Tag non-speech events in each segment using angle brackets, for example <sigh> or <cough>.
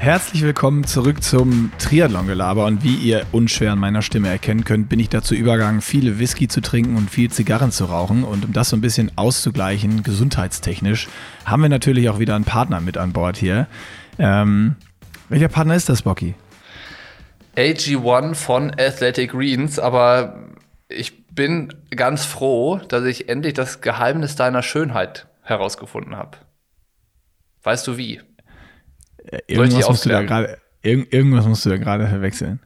Herzlich willkommen zurück zum Triathlon-Gelaber und wie ihr unschwer an meiner Stimme erkennen könnt, bin ich dazu übergegangen, viele Whisky zu trinken und viel Zigarren zu rauchen und um das so ein bisschen auszugleichen, gesundheitstechnisch, haben wir natürlich auch wieder einen Partner mit an Bord hier. Ähm, welcher Partner ist das, Bocky? AG1 von Athletic Greens, aber ich bin ganz froh, dass ich endlich das Geheimnis deiner Schönheit herausgefunden habe. Weißt du wie? Äh, irgendwas, musst du da grade, irg irgendwas musst du da gerade verwechseln.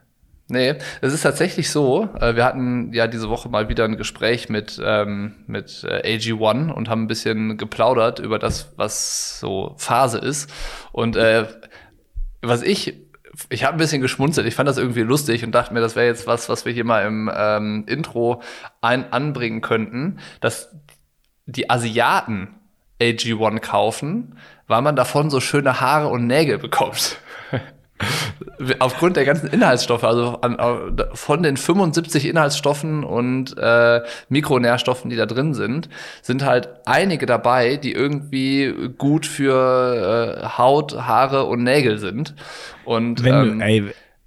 Nee, es ist tatsächlich so. Äh, wir hatten ja diese Woche mal wieder ein Gespräch mit, ähm, mit äh, AG1 und haben ein bisschen geplaudert über das, was so Phase ist. Und äh, was ich, ich habe ein bisschen geschmunzelt. Ich fand das irgendwie lustig und dachte mir, das wäre jetzt was, was wir hier mal im ähm, Intro ein anbringen könnten, dass die Asiaten AG1 kaufen, weil man davon so schöne Haare und Nägel bekommt. <laughs> Aufgrund der ganzen Inhaltsstoffe, also an, von den 75 Inhaltsstoffen und äh, Mikronährstoffen, die da drin sind, sind halt einige dabei, die irgendwie gut für äh, Haut, Haare und Nägel sind. Und Wenn ähm, du, ey,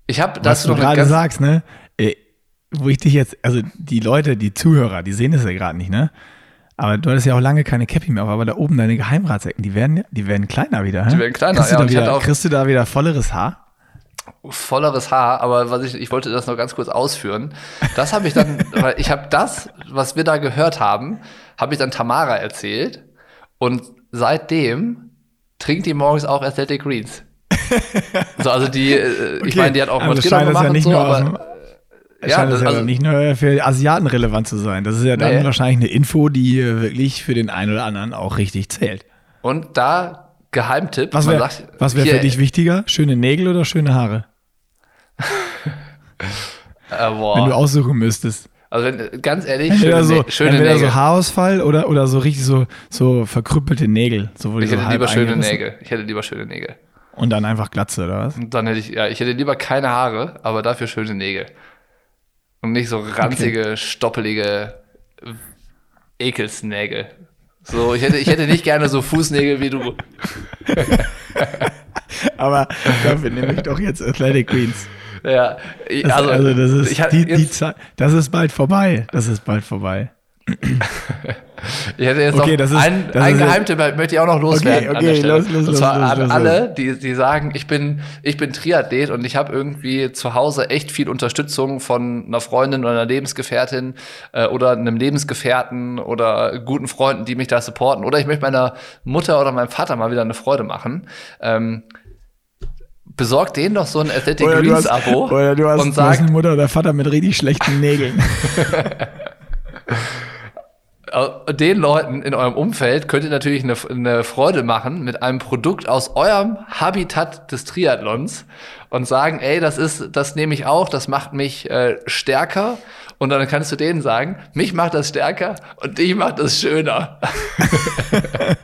ich habe das du gerade sagst, ne? Wo ich dich jetzt, also die Leute, die Zuhörer, die sehen das ja gerade nicht, ne? Aber du hattest ja auch lange keine Cappy mehr auf, aber da oben deine Geheimratsecken, die werden, die werden kleiner wieder. Die werden kleiner, kriegst ja. Du da wieder, kriegst du da wieder volleres Haar? volleres Haar, aber was ich, ich wollte das noch ganz kurz ausführen. Das habe ich dann, <laughs> weil ich habe das, was wir da gehört haben, habe ich dann Tamara erzählt und seitdem trinkt die morgens auch Athletic Greens. <laughs> so, also die, äh, okay. ich meine, die hat auch also Maschinen gemacht ja und so, aber ja, scheint das, das ja also, nicht nur für Asiaten relevant zu sein. Das ist ja dann nee. wahrscheinlich eine Info, die wirklich für den einen oder anderen auch richtig zählt. Und da Geheimtipp. Was wäre wär für dich wichtiger? Schöne Nägel oder schöne Haare? <laughs> äh, Wenn du aussuchen müsstest. Also wenn, ganz ehrlich, entweder schöne, so, schöne entweder Nägel. so Haarausfall oder, oder so richtig so, so verkrüppelte Nägel. So, ich hätte so lieber schöne Nägel. Ich hätte lieber schöne Nägel. Und dann einfach Glatze, oder was? Und dann hätte ich, ja, ich hätte lieber keine Haare, aber dafür schöne Nägel. Und nicht so ranzige, okay. stoppelige Ekelsnägel. So, ich hätte, ich hätte nicht gerne so Fußnägel wie du. <laughs> Aber dafür nehme ich doch jetzt Athletic Queens. Ja, ich, also, also, das ist ich, die, die Zeit, das ist bald vorbei. Das ist bald vorbei. Ich hätte jetzt okay, noch ist, ein, ein Geheimtipp, möchte ich auch noch loswerden. Okay, okay, los, los, und zwar los, an alle, die, die sagen, ich bin, ich bin Triathlet und ich habe irgendwie zu Hause echt viel Unterstützung von einer Freundin oder einer Lebensgefährtin äh, oder einem Lebensgefährten oder guten Freunden, die mich da supporten. Oder ich möchte meiner Mutter oder meinem Vater mal wieder eine Freude machen. Ähm, besorg denen doch so ein Athletic oder Greens Abo oder du hast, und sag, du hast eine Mutter oder Vater mit richtig schlechten Nägeln. <laughs> Äh, den Leuten in eurem Umfeld könnt ihr natürlich eine, eine, Freude machen mit einem Produkt aus eurem Habitat des Triathlons und sagen, ey, das ist, das nehme ich auch, das macht mich äh, stärker. Und dann kannst du denen sagen, mich macht das stärker und dich macht das schöner. <laughs>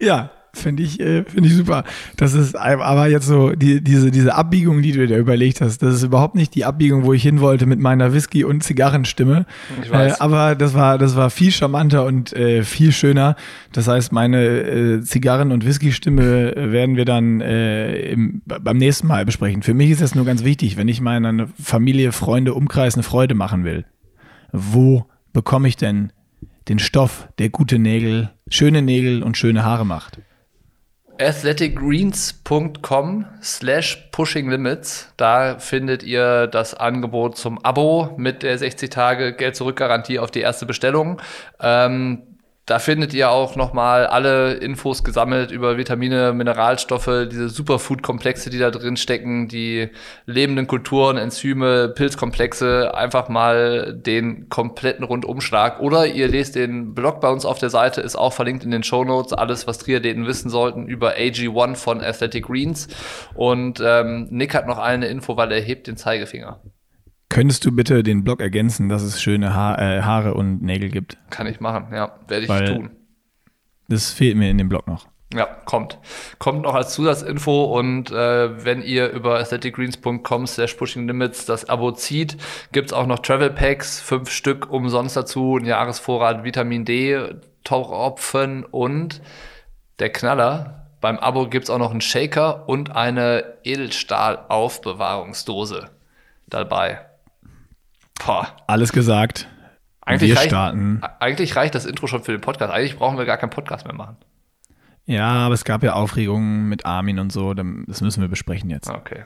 ja, Finde ich, äh, finde ich super. Das ist aber jetzt so, die, diese, diese Abbiegung, die du dir überlegt hast, das ist überhaupt nicht die Abbiegung, wo ich hin wollte mit meiner Whisky- und Zigarrenstimme. Ich weiß. Äh, aber das war, das war viel charmanter und äh, viel schöner. Das heißt, meine äh, Zigarren- und Whisky-Stimme werden wir dann äh, im, beim nächsten Mal besprechen. Für mich ist das nur ganz wichtig, wenn ich meiner Familie, Freunde, Umkreis eine Freude machen will. Wo bekomme ich denn den Stoff, der gute Nägel, schöne Nägel und schöne Haare macht? athleticgreens.com slash pushing limits. Da findet ihr das Angebot zum Abo mit der 60 Tage Geld zurück Garantie auf die erste Bestellung. Ähm, da findet ihr auch nochmal alle Infos gesammelt über Vitamine, Mineralstoffe, diese Superfood-Komplexe, die da drin stecken, die lebenden Kulturen, Enzyme, Pilzkomplexe, einfach mal den kompletten Rundumschlag. Oder ihr lest den Blog bei uns auf der Seite, ist auch verlinkt in den Show Notes, alles, was Triathleten wissen sollten über AG1 von Athletic Greens. Und ähm, Nick hat noch eine Info, weil er hebt den Zeigefinger. Könntest du bitte den Blog ergänzen, dass es schöne ha äh, Haare und Nägel gibt? Kann ich machen, ja. Werde ich Weil tun. Das fehlt mir in dem Blog noch. Ja, kommt. Kommt noch als Zusatzinfo und äh, wenn ihr über aestheticgreens.com slash pushing limits das Abo zieht, gibt's auch noch Travel Packs, fünf Stück umsonst dazu, ein Jahresvorrat Vitamin D, Tauchopfen und der Knaller, beim Abo gibt es auch noch einen Shaker und eine Edelstahl-Aufbewahrungsdose dabei. Boah. Alles gesagt. Eigentlich wir reicht, starten. Eigentlich reicht das Intro schon für den Podcast. Eigentlich brauchen wir gar keinen Podcast mehr machen. Ja, aber es gab ja Aufregungen mit Armin und so. Das müssen wir besprechen jetzt. Okay.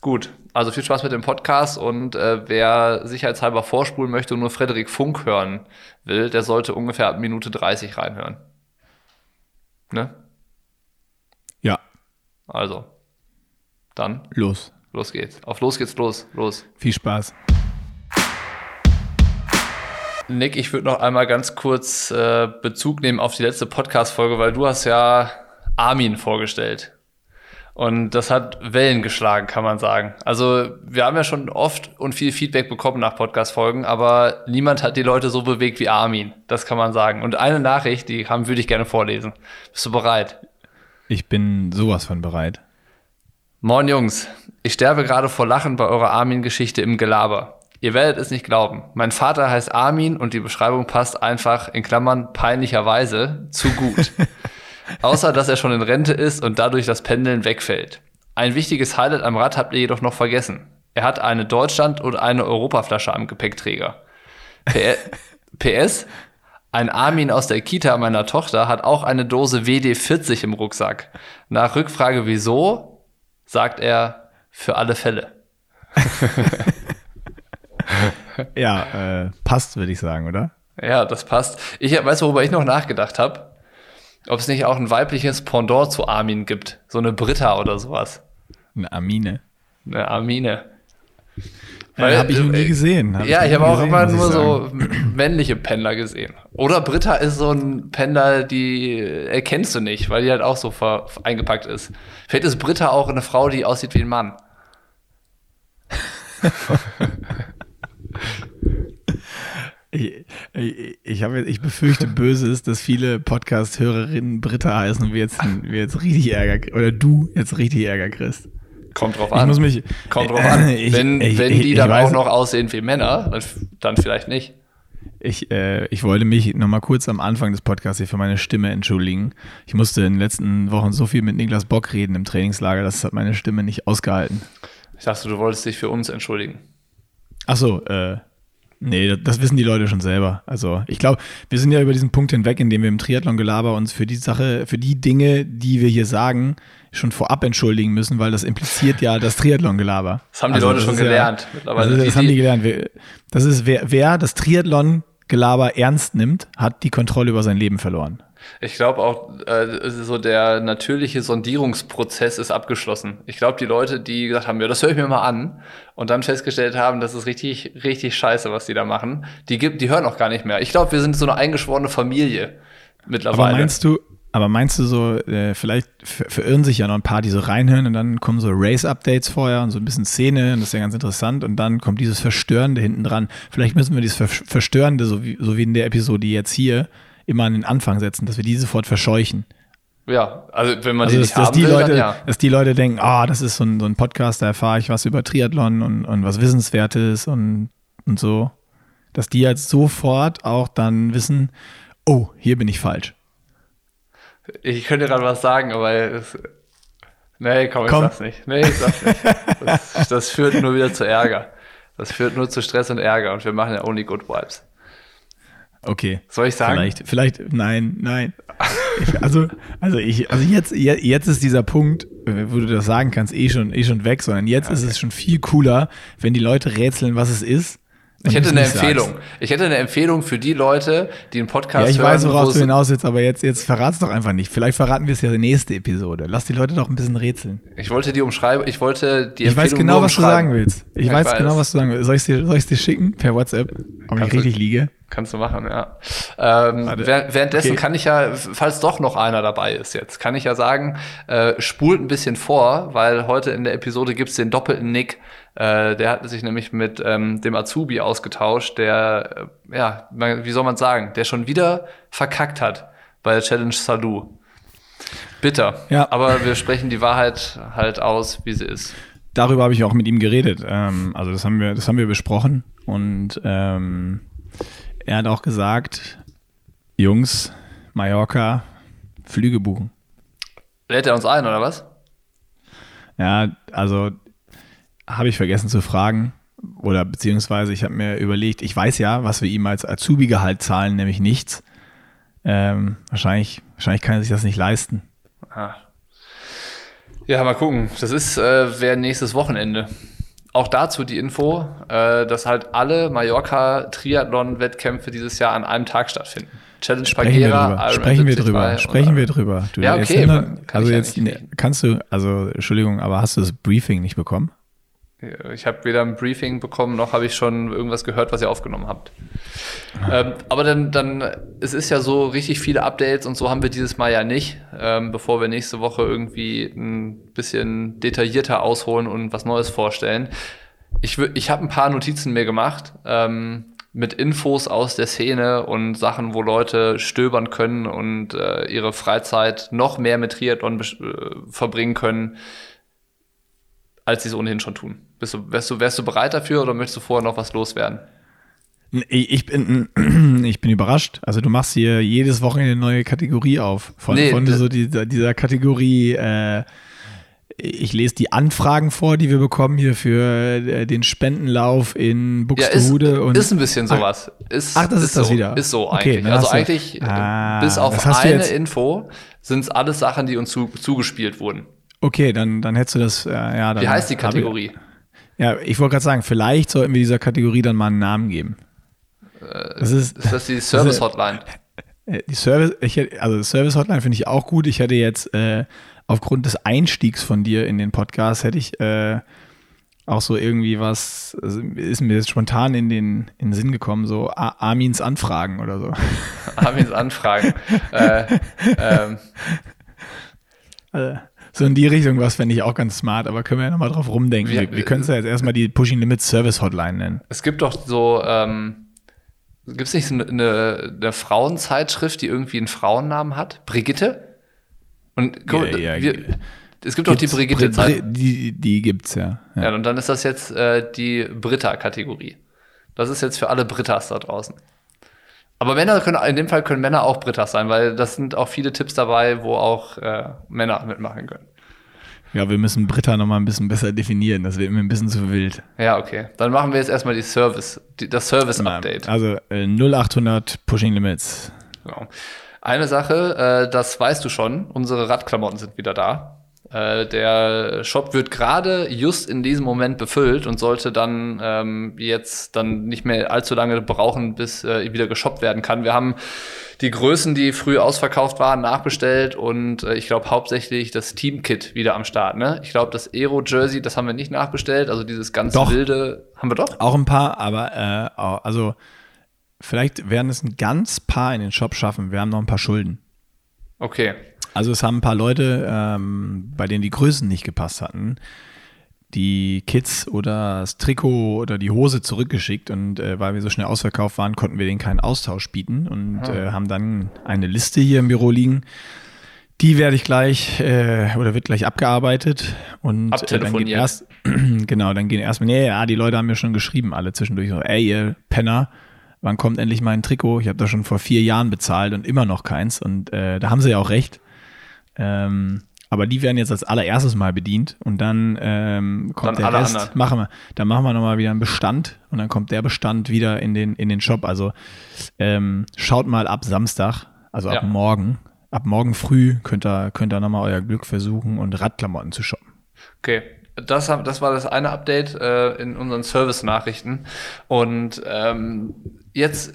Gut, also viel Spaß mit dem Podcast und äh, wer sicherheitshalber vorspulen möchte und nur Frederik Funk hören will, der sollte ungefähr ab Minute 30 reinhören. Ne? Ja. Also, dann. Los. Los geht's. Auf los geht's los. Los. Viel Spaß. Nick, ich würde noch einmal ganz kurz äh, Bezug nehmen auf die letzte Podcast-Folge, weil du hast ja Armin vorgestellt. Und das hat Wellen geschlagen, kann man sagen. Also wir haben ja schon oft und viel Feedback bekommen nach Podcast-Folgen, aber niemand hat die Leute so bewegt wie Armin. Das kann man sagen. Und eine Nachricht, die haben, würde ich gerne vorlesen. Bist du bereit? Ich bin sowas von bereit. Moin Jungs, ich sterbe gerade vor Lachen bei eurer Armin-Geschichte im Gelaber. Ihr werdet es nicht glauben. Mein Vater heißt Armin und die Beschreibung passt einfach in Klammern peinlicherweise zu gut. <laughs> Außer dass er schon in Rente ist und dadurch das Pendeln wegfällt. Ein wichtiges Highlight am Rad habt ihr jedoch noch vergessen. Er hat eine Deutschland- und eine Europaflasche am Gepäckträger. PS, <laughs> ein Armin aus der Kita meiner Tochter hat auch eine Dose WD-40 im Rucksack. Nach Rückfrage wieso, sagt er, für alle Fälle. <laughs> ja, äh, passt, würde ich sagen, oder? Ja, das passt. Ich weiß, worüber ich noch nachgedacht habe. Ob es nicht auch ein weibliches Pendant zu Armin gibt. So eine Britta oder sowas. Eine Armine. Eine Armine. Weil, ja, habe ich noch nie äh, gesehen. Hab ja, ich, ich habe auch gesehen, immer nur so männliche Pendler gesehen. Oder Britta ist so ein Pendler, die erkennst du nicht, weil die halt auch so eingepackt ist. Vielleicht ist Britta auch eine Frau, die aussieht wie ein Mann. <laughs> Ich, ich, habe, ich befürchte Böses, dass viele Podcast-Hörerinnen Britta heißen und wir jetzt, wir jetzt richtig Ärger, oder du jetzt richtig Ärger kriegst. Kommt drauf an. Ich muss mich, Kommt drauf an. <laughs> Ich, wenn, ich, wenn die dann auch noch aussehen wie Männer, dann vielleicht nicht. Ich, äh, ich wollte mich nochmal kurz am Anfang des Podcasts hier für meine Stimme entschuldigen. Ich musste in den letzten Wochen so viel mit Niklas Bock reden im Trainingslager, das hat meine Stimme nicht ausgehalten. Ich dachte, du wolltest dich für uns entschuldigen. Ach so, äh, Nee, das wissen die Leute schon selber. Also ich glaube, wir sind ja über diesen Punkt hinweg, in dem wir im Triathlon-Gelaber uns für die Sache, für die Dinge, die wir hier sagen, schon vorab entschuldigen müssen, weil das impliziert ja das Triathlon-Gelaber. Das haben die also, Leute schon gelernt ja, mittlerweile. Das, das haben die gelernt. Das ist, wer, wer das Triathlon-Gelaber ernst nimmt, hat die Kontrolle über sein Leben verloren. Ich glaube auch, äh, so der natürliche Sondierungsprozess ist abgeschlossen. Ich glaube, die Leute, die gesagt haben, ja, das höre ich mir mal an und dann festgestellt haben, das ist richtig, richtig scheiße, was die da machen, die, gibt, die hören auch gar nicht mehr. Ich glaube, wir sind so eine eingeschworene Familie mittlerweile. Aber meinst du, aber meinst du so, äh, vielleicht verirren sich ja noch ein paar, die so reinhören und dann kommen so Race-Updates vorher und so ein bisschen Szene und das ist ja ganz interessant und dann kommt dieses Verstörende hinten dran. Vielleicht müssen wir dieses Verstörende, so wie, so wie in der Episode jetzt hier, immer an den Anfang setzen, dass wir die sofort verscheuchen. Ja, also wenn man also die dass, dass die will, Leute, ja. Dass die Leute denken, ah, oh, das ist so ein, so ein Podcast, da erfahre ich was über Triathlon und, und was Wissenswertes und, und so. Dass die jetzt sofort auch dann wissen, oh, hier bin ich falsch. Ich könnte gerade was sagen, aber es, nee, komm, ich komm. sag's nicht. Nee, ich sag's nicht. Das, das führt nur wieder zu Ärger. Das führt nur zu Stress und Ärger und wir machen ja only good vibes. Okay. Soll ich sagen? Vielleicht, vielleicht, nein, nein. <laughs> Ich, also, also ich, also jetzt, jetzt ist dieser Punkt, wo du das sagen kannst, eh schon, eh schon weg, sondern jetzt okay. ist es schon viel cooler, wenn die Leute rätseln, was es ist ich hätte eine Empfehlung. Sagst. Ich hätte eine Empfehlung für die Leute, die einen Podcast hören. Ja, ich hören, weiß, woraus du hinaus jetzt, aber jetzt, jetzt verrat's doch einfach nicht. Vielleicht verraten wir es ja in der nächsten Episode. Lass die Leute doch ein bisschen rätseln. Ich wollte die umschreiben, ich wollte die Ich weiß genau, was du sagen willst. Ich, ich weiß, weiß, genau, was du sagen willst. Soll ich dir, soll ich dir schicken per WhatsApp, ob ich richtig liege? Kannst du machen, ja. Ähm, währenddessen okay. kann ich ja, falls doch noch einer dabei ist jetzt, kann ich ja sagen, äh, spult ein bisschen vor, weil heute in der Episode gibt's den doppelten Nick. Äh, der hat sich nämlich mit ähm, dem Azubi ausgetauscht, der, äh, ja, wie soll man sagen, der schon wieder verkackt hat bei der Challenge Salou. Bitter. Ja. Aber wir sprechen die Wahrheit halt aus, wie sie ist. Darüber habe ich auch mit ihm geredet. Ähm, also das haben wir, das haben wir besprochen und ähm, er hat auch gesagt, Jungs, Mallorca, Flüge buchen. Lädt er uns ein, oder was? Ja, also habe ich vergessen zu fragen. Oder beziehungsweise ich habe mir überlegt, ich weiß ja, was wir ihm als Azubi-Gehalt zahlen, nämlich nichts. Ähm, wahrscheinlich, wahrscheinlich kann er sich das nicht leisten. Ah. Ja, mal gucken. Das ist äh, wäre nächstes Wochenende. Auch dazu die Info, äh, dass halt alle Mallorca-Triathlon-Wettkämpfe dieses Jahr an einem Tag stattfinden. Challenge Pagera, Sprechen wir drüber. Sprechen wir drüber. Du, ja, okay. Jetzt, also jetzt ja kannst du, also Entschuldigung, aber hast du das Briefing nicht bekommen? Ich habe weder ein Briefing bekommen, noch habe ich schon irgendwas gehört, was ihr aufgenommen habt. Ähm, aber dann, dann, es ist ja so richtig viele Updates und so haben wir dieses Mal ja nicht, ähm, bevor wir nächste Woche irgendwie ein bisschen detaillierter ausholen und was Neues vorstellen. Ich, ich habe ein paar Notizen mir gemacht ähm, mit Infos aus der Szene und Sachen, wo Leute stöbern können und äh, ihre Freizeit noch mehr mit Triathlon äh, verbringen können als sie es ohnehin schon tun. Bist du, wärst, du, wärst du bereit dafür oder möchtest du vorher noch was loswerden? Ich bin, <clears throat> ich bin überrascht. Also du machst hier jedes Wochenende eine neue Kategorie auf. Von, nee, von so dieser, dieser Kategorie, äh, ich lese die Anfragen vor, die wir bekommen hier für äh, den Spendenlauf in Buxtehude. Ja, ist, und ist ein bisschen sowas. Ist, ach, das ist, ist das so, wieder. Ist so eigentlich. Okay, also eigentlich, ah, bis auf eine Info, sind es alles Sachen, die uns zu, zugespielt wurden. Okay, dann, dann hättest du das, äh, ja. Dann Wie heißt die Kategorie? Ich, ja, ich wollte gerade sagen, vielleicht sollten wir dieser Kategorie dann mal einen Namen geben. Äh, das ist, ist das die Service Hotline? Äh, die Service, ich also Service Hotline finde ich auch gut. Ich hätte jetzt äh, aufgrund des Einstiegs von dir in den Podcast hätte ich äh, auch so irgendwie was, also ist mir jetzt spontan in den, in den Sinn gekommen, so Armins Anfragen oder so. <laughs> Armins Anfragen. äh, <laughs> ähm. also, so in die Richtung was fände ich auch ganz smart, aber können wir ja nochmal drauf rumdenken. Wir, wir können es ja jetzt erstmal die Pushing Limits Service Hotline nennen. Es gibt doch so, ähm, gibt es nicht eine, eine, Frauenzeitschrift, die irgendwie einen Frauennamen hat? Brigitte? Und guck, ja, ja, wir, es gibt doch die brigitte Zeit. Die, die gibt's ja. ja. Ja, und dann ist das jetzt äh, die Britta-Kategorie. Das ist jetzt für alle Brittas da draußen. Aber Männer können, in dem Fall können Männer auch Britas sein, weil das sind auch viele Tipps dabei, wo auch äh, Männer mitmachen können. Ja, wir müssen Britta noch mal ein bisschen besser definieren. Das wird mir ein bisschen zu wild. Ja, okay. Dann machen wir jetzt erstmal die Service, die, das Service-Update. Also äh, 0800 Pushing Limits. Genau. Eine Sache, äh, das weißt du schon, unsere Radklamotten sind wieder da. Äh, der Shop wird gerade just in diesem Moment befüllt und sollte dann ähm, jetzt dann nicht mehr allzu lange brauchen, bis äh, wieder geshoppt werden kann. Wir haben die Größen, die früh ausverkauft waren, nachbestellt und äh, ich glaube hauptsächlich das Team-Kit wieder am Start. Ne? Ich glaube, das Aero-Jersey, das haben wir nicht nachbestellt. Also dieses ganz doch. wilde haben wir doch. Auch ein paar, aber äh, also vielleicht werden es ein ganz paar in den Shop schaffen. Wir haben noch ein paar Schulden. Okay. Also es haben ein paar Leute, ähm, bei denen die Größen nicht gepasst hatten, die Kids oder das Trikot oder die Hose zurückgeschickt und äh, weil wir so schnell ausverkauft waren, konnten wir denen keinen Austausch bieten und ah. äh, haben dann eine Liste hier im Büro liegen. Die werde ich gleich äh, oder wird gleich abgearbeitet und äh, dann geht erst <clears throat> genau, dann gehen erstmal nee, ja, die Leute haben mir schon geschrieben alle zwischendurch so, ey ihr Penner, wann kommt endlich mein Trikot? Ich habe das schon vor vier Jahren bezahlt und immer noch keins und äh, da haben sie ja auch recht. Ähm, aber die werden jetzt als allererstes mal bedient und dann ähm, kommt dann der Rest. Anderen. Machen wir, dann machen wir nochmal wieder einen Bestand und dann kommt der Bestand wieder in den, in den Shop. Also ähm, schaut mal ab Samstag, also ab ja. morgen. Ab morgen früh könnt ihr, könnt ihr nochmal euer Glück versuchen und Radklamotten zu shoppen. Okay, das, das war das eine Update äh, in unseren Service-Nachrichten. Und ähm, jetzt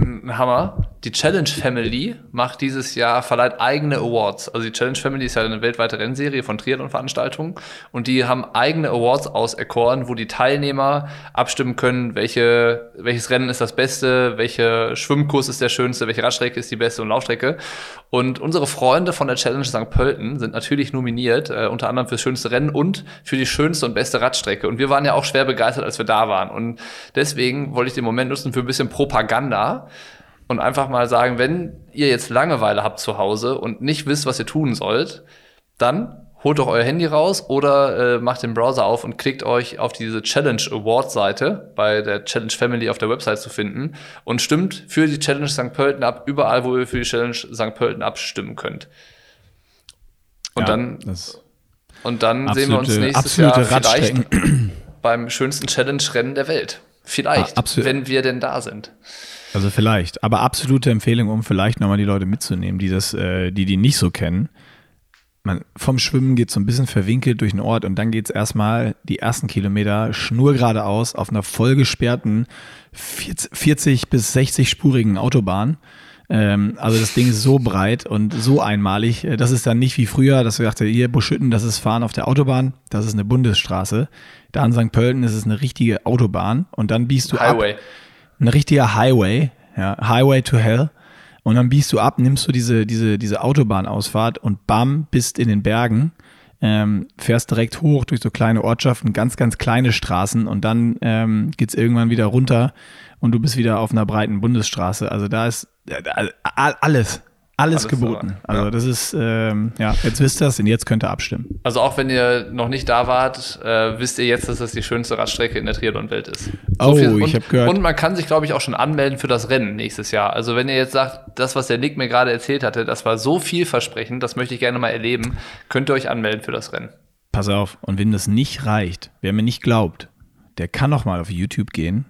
ein Hammer. Die Challenge Family macht dieses Jahr, verleiht eigene Awards. Also die Challenge Family ist ja eine weltweite Rennserie von Triathlon-Veranstaltungen und die haben eigene Awards auserkoren, wo die Teilnehmer abstimmen können, welche, welches Rennen ist das Beste, welcher Schwimmkurs ist der schönste, welche Radstrecke ist die beste und Laufstrecke. Und unsere Freunde von der Challenge St. Pölten sind natürlich nominiert, äh, unter anderem fürs schönste Rennen und für die schönste und beste Radstrecke. Und wir waren ja auch schwer begeistert, als wir da waren. Und deswegen wollte ich den Moment nutzen für ein bisschen Propaganda und einfach mal sagen, wenn ihr jetzt Langeweile habt zu Hause und nicht wisst, was ihr tun sollt, dann holt doch euer Handy raus oder äh, macht den Browser auf und klickt euch auf diese Challenge Award Seite bei der Challenge Family auf der Website zu finden und stimmt für die Challenge St. Pölten ab, überall, wo ihr für die Challenge St. Pölten abstimmen könnt. Und ja, dann, und dann sehen wir uns nächstes Jahr vielleicht beim schönsten Challenge-Rennen der Welt. Vielleicht, ah, wenn wir denn da sind. Also vielleicht, aber absolute Empfehlung, um vielleicht nochmal die Leute mitzunehmen, die das, äh, die die nicht so kennen. Man, vom Schwimmen geht so ein bisschen verwinkelt durch den Ort und dann geht es erstmal die ersten Kilometer schnurgeradeaus auf einer vollgesperrten 40, 40 bis 60 spurigen Autobahn. Ähm, also das Ding ist so breit und so einmalig. Äh, das ist dann nicht wie früher, dass wir dachten, hier Buschütten, das ist Fahren auf der Autobahn, das ist eine Bundesstraße. Da in St. Pölten ist es eine richtige Autobahn und dann biegst du Highway. ab. Ein richtiger Highway, ja, Highway to Hell. Und dann biegst du ab, nimmst du diese, diese, diese Autobahnausfahrt und bam, bist in den Bergen, ähm, fährst direkt hoch durch so kleine Ortschaften, ganz, ganz kleine Straßen und dann ähm, geht es irgendwann wieder runter und du bist wieder auf einer breiten Bundesstraße. Also da ist äh, alles, alles, Alles geboten. Aber, also das ist, ähm, ja, jetzt wisst ihr es und jetzt könnt ihr abstimmen. Also auch wenn ihr noch nicht da wart, äh, wisst ihr jetzt, dass das die schönste Radstrecke in der Triathlon-Welt ist. So oh, viel, ich habe gehört. Und man kann sich, glaube ich, auch schon anmelden für das Rennen nächstes Jahr. Also wenn ihr jetzt sagt, das, was der Nick mir gerade erzählt hatte, das war so vielversprechend, das möchte ich gerne mal erleben, könnt ihr euch anmelden für das Rennen. Pass auf, und wenn das nicht reicht, wer mir nicht glaubt, der kann noch mal auf YouTube gehen,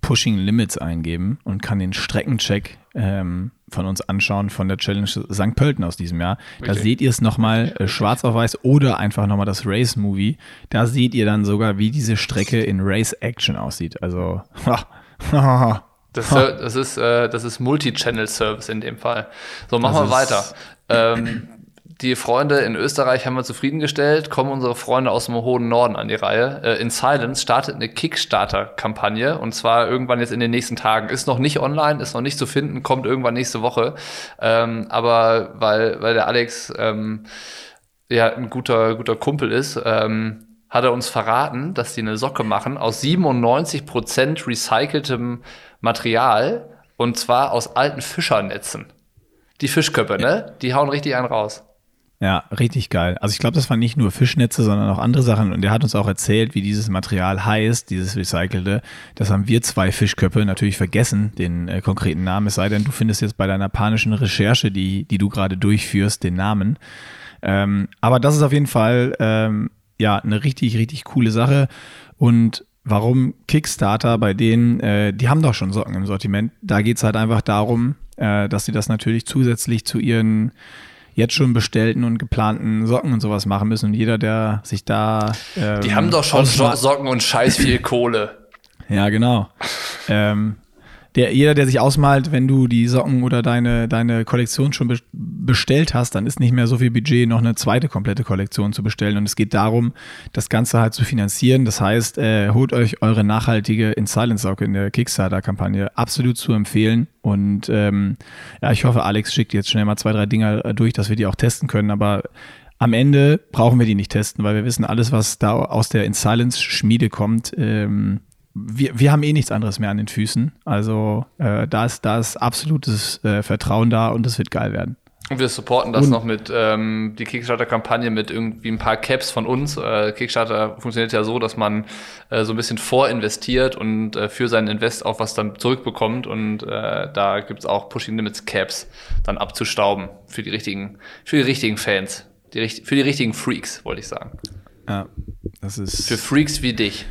Pushing Limits eingeben und kann den Streckencheck ähm, von uns anschauen von der Challenge St. Pölten aus diesem Jahr. Da seht ihr es nochmal äh, schwarz auf weiß oder einfach nochmal das Race Movie. Da seht ihr dann sogar, wie diese Strecke in Race Action aussieht. Also, <laughs> das, das, ist, äh, das ist Multi-Channel-Service in dem Fall. So, machen wir weiter. <clears throat> Ähm, die Freunde in Österreich haben wir zufriedengestellt, kommen unsere Freunde aus dem hohen Norden an die Reihe. Äh, in Silence startet eine Kickstarter-Kampagne und zwar irgendwann jetzt in den nächsten Tagen. Ist noch nicht online, ist noch nicht zu finden, kommt irgendwann nächste Woche. Ähm, aber weil, weil der Alex ähm, ja ein guter, guter Kumpel ist, ähm, hat er uns verraten, dass die eine Socke machen aus 97% recyceltem Material und zwar aus alten Fischernetzen. Die Fischköpfe, ne? Die hauen richtig einen raus. Ja, richtig geil. Also ich glaube, das waren nicht nur Fischnetze, sondern auch andere Sachen. Und er hat uns auch erzählt, wie dieses Material heißt, dieses recycelte. Das haben wir zwei Fischköpfe natürlich vergessen, den äh, konkreten Namen. Es sei denn, du findest jetzt bei deiner panischen Recherche, die, die du gerade durchführst, den Namen. Ähm, aber das ist auf jeden Fall ähm, ja eine richtig, richtig coole Sache. Und warum Kickstarter bei denen, äh, die haben doch schon Socken im Sortiment. Da geht's halt einfach darum, äh, dass sie das natürlich zusätzlich zu ihren jetzt schon bestellten und geplanten Socken und sowas machen müssen. Und jeder, der sich da. Ähm, Die haben doch schon Socken und scheiß viel Kohle. ja, genau. <laughs> ähm, der, jeder, der sich ausmalt, wenn du die Socken oder deine, deine Kollektion schon be bestellt hast, dann ist nicht mehr so viel Budget, noch eine zweite komplette Kollektion zu bestellen. Und es geht darum, das Ganze halt zu finanzieren. Das heißt, äh, holt euch eure nachhaltige In Silence Socke in der Kickstarter-Kampagne absolut zu empfehlen. Und ähm, ja, ich hoffe, Alex schickt jetzt schnell mal zwei, drei Dinger äh, durch, dass wir die auch testen können. Aber am Ende brauchen wir die nicht testen, weil wir wissen, alles, was da aus der In Silence Schmiede kommt, ähm, wir, wir haben eh nichts anderes mehr an den Füßen. Also äh, da, ist, da ist absolutes äh, Vertrauen da und es wird geil werden. Und wir supporten das und, noch mit ähm, die Kickstarter-Kampagne mit irgendwie ein paar Caps von uns. Äh, Kickstarter funktioniert ja so, dass man äh, so ein bisschen vorinvestiert und äh, für seinen Invest auch was dann zurückbekommt. Und äh, da gibt's auch Pushing Limits Caps dann abzustauben für die richtigen, für die richtigen Fans. Die, für die richtigen Freaks, wollte ich sagen. Ja, das ist. Für Freaks wie dich.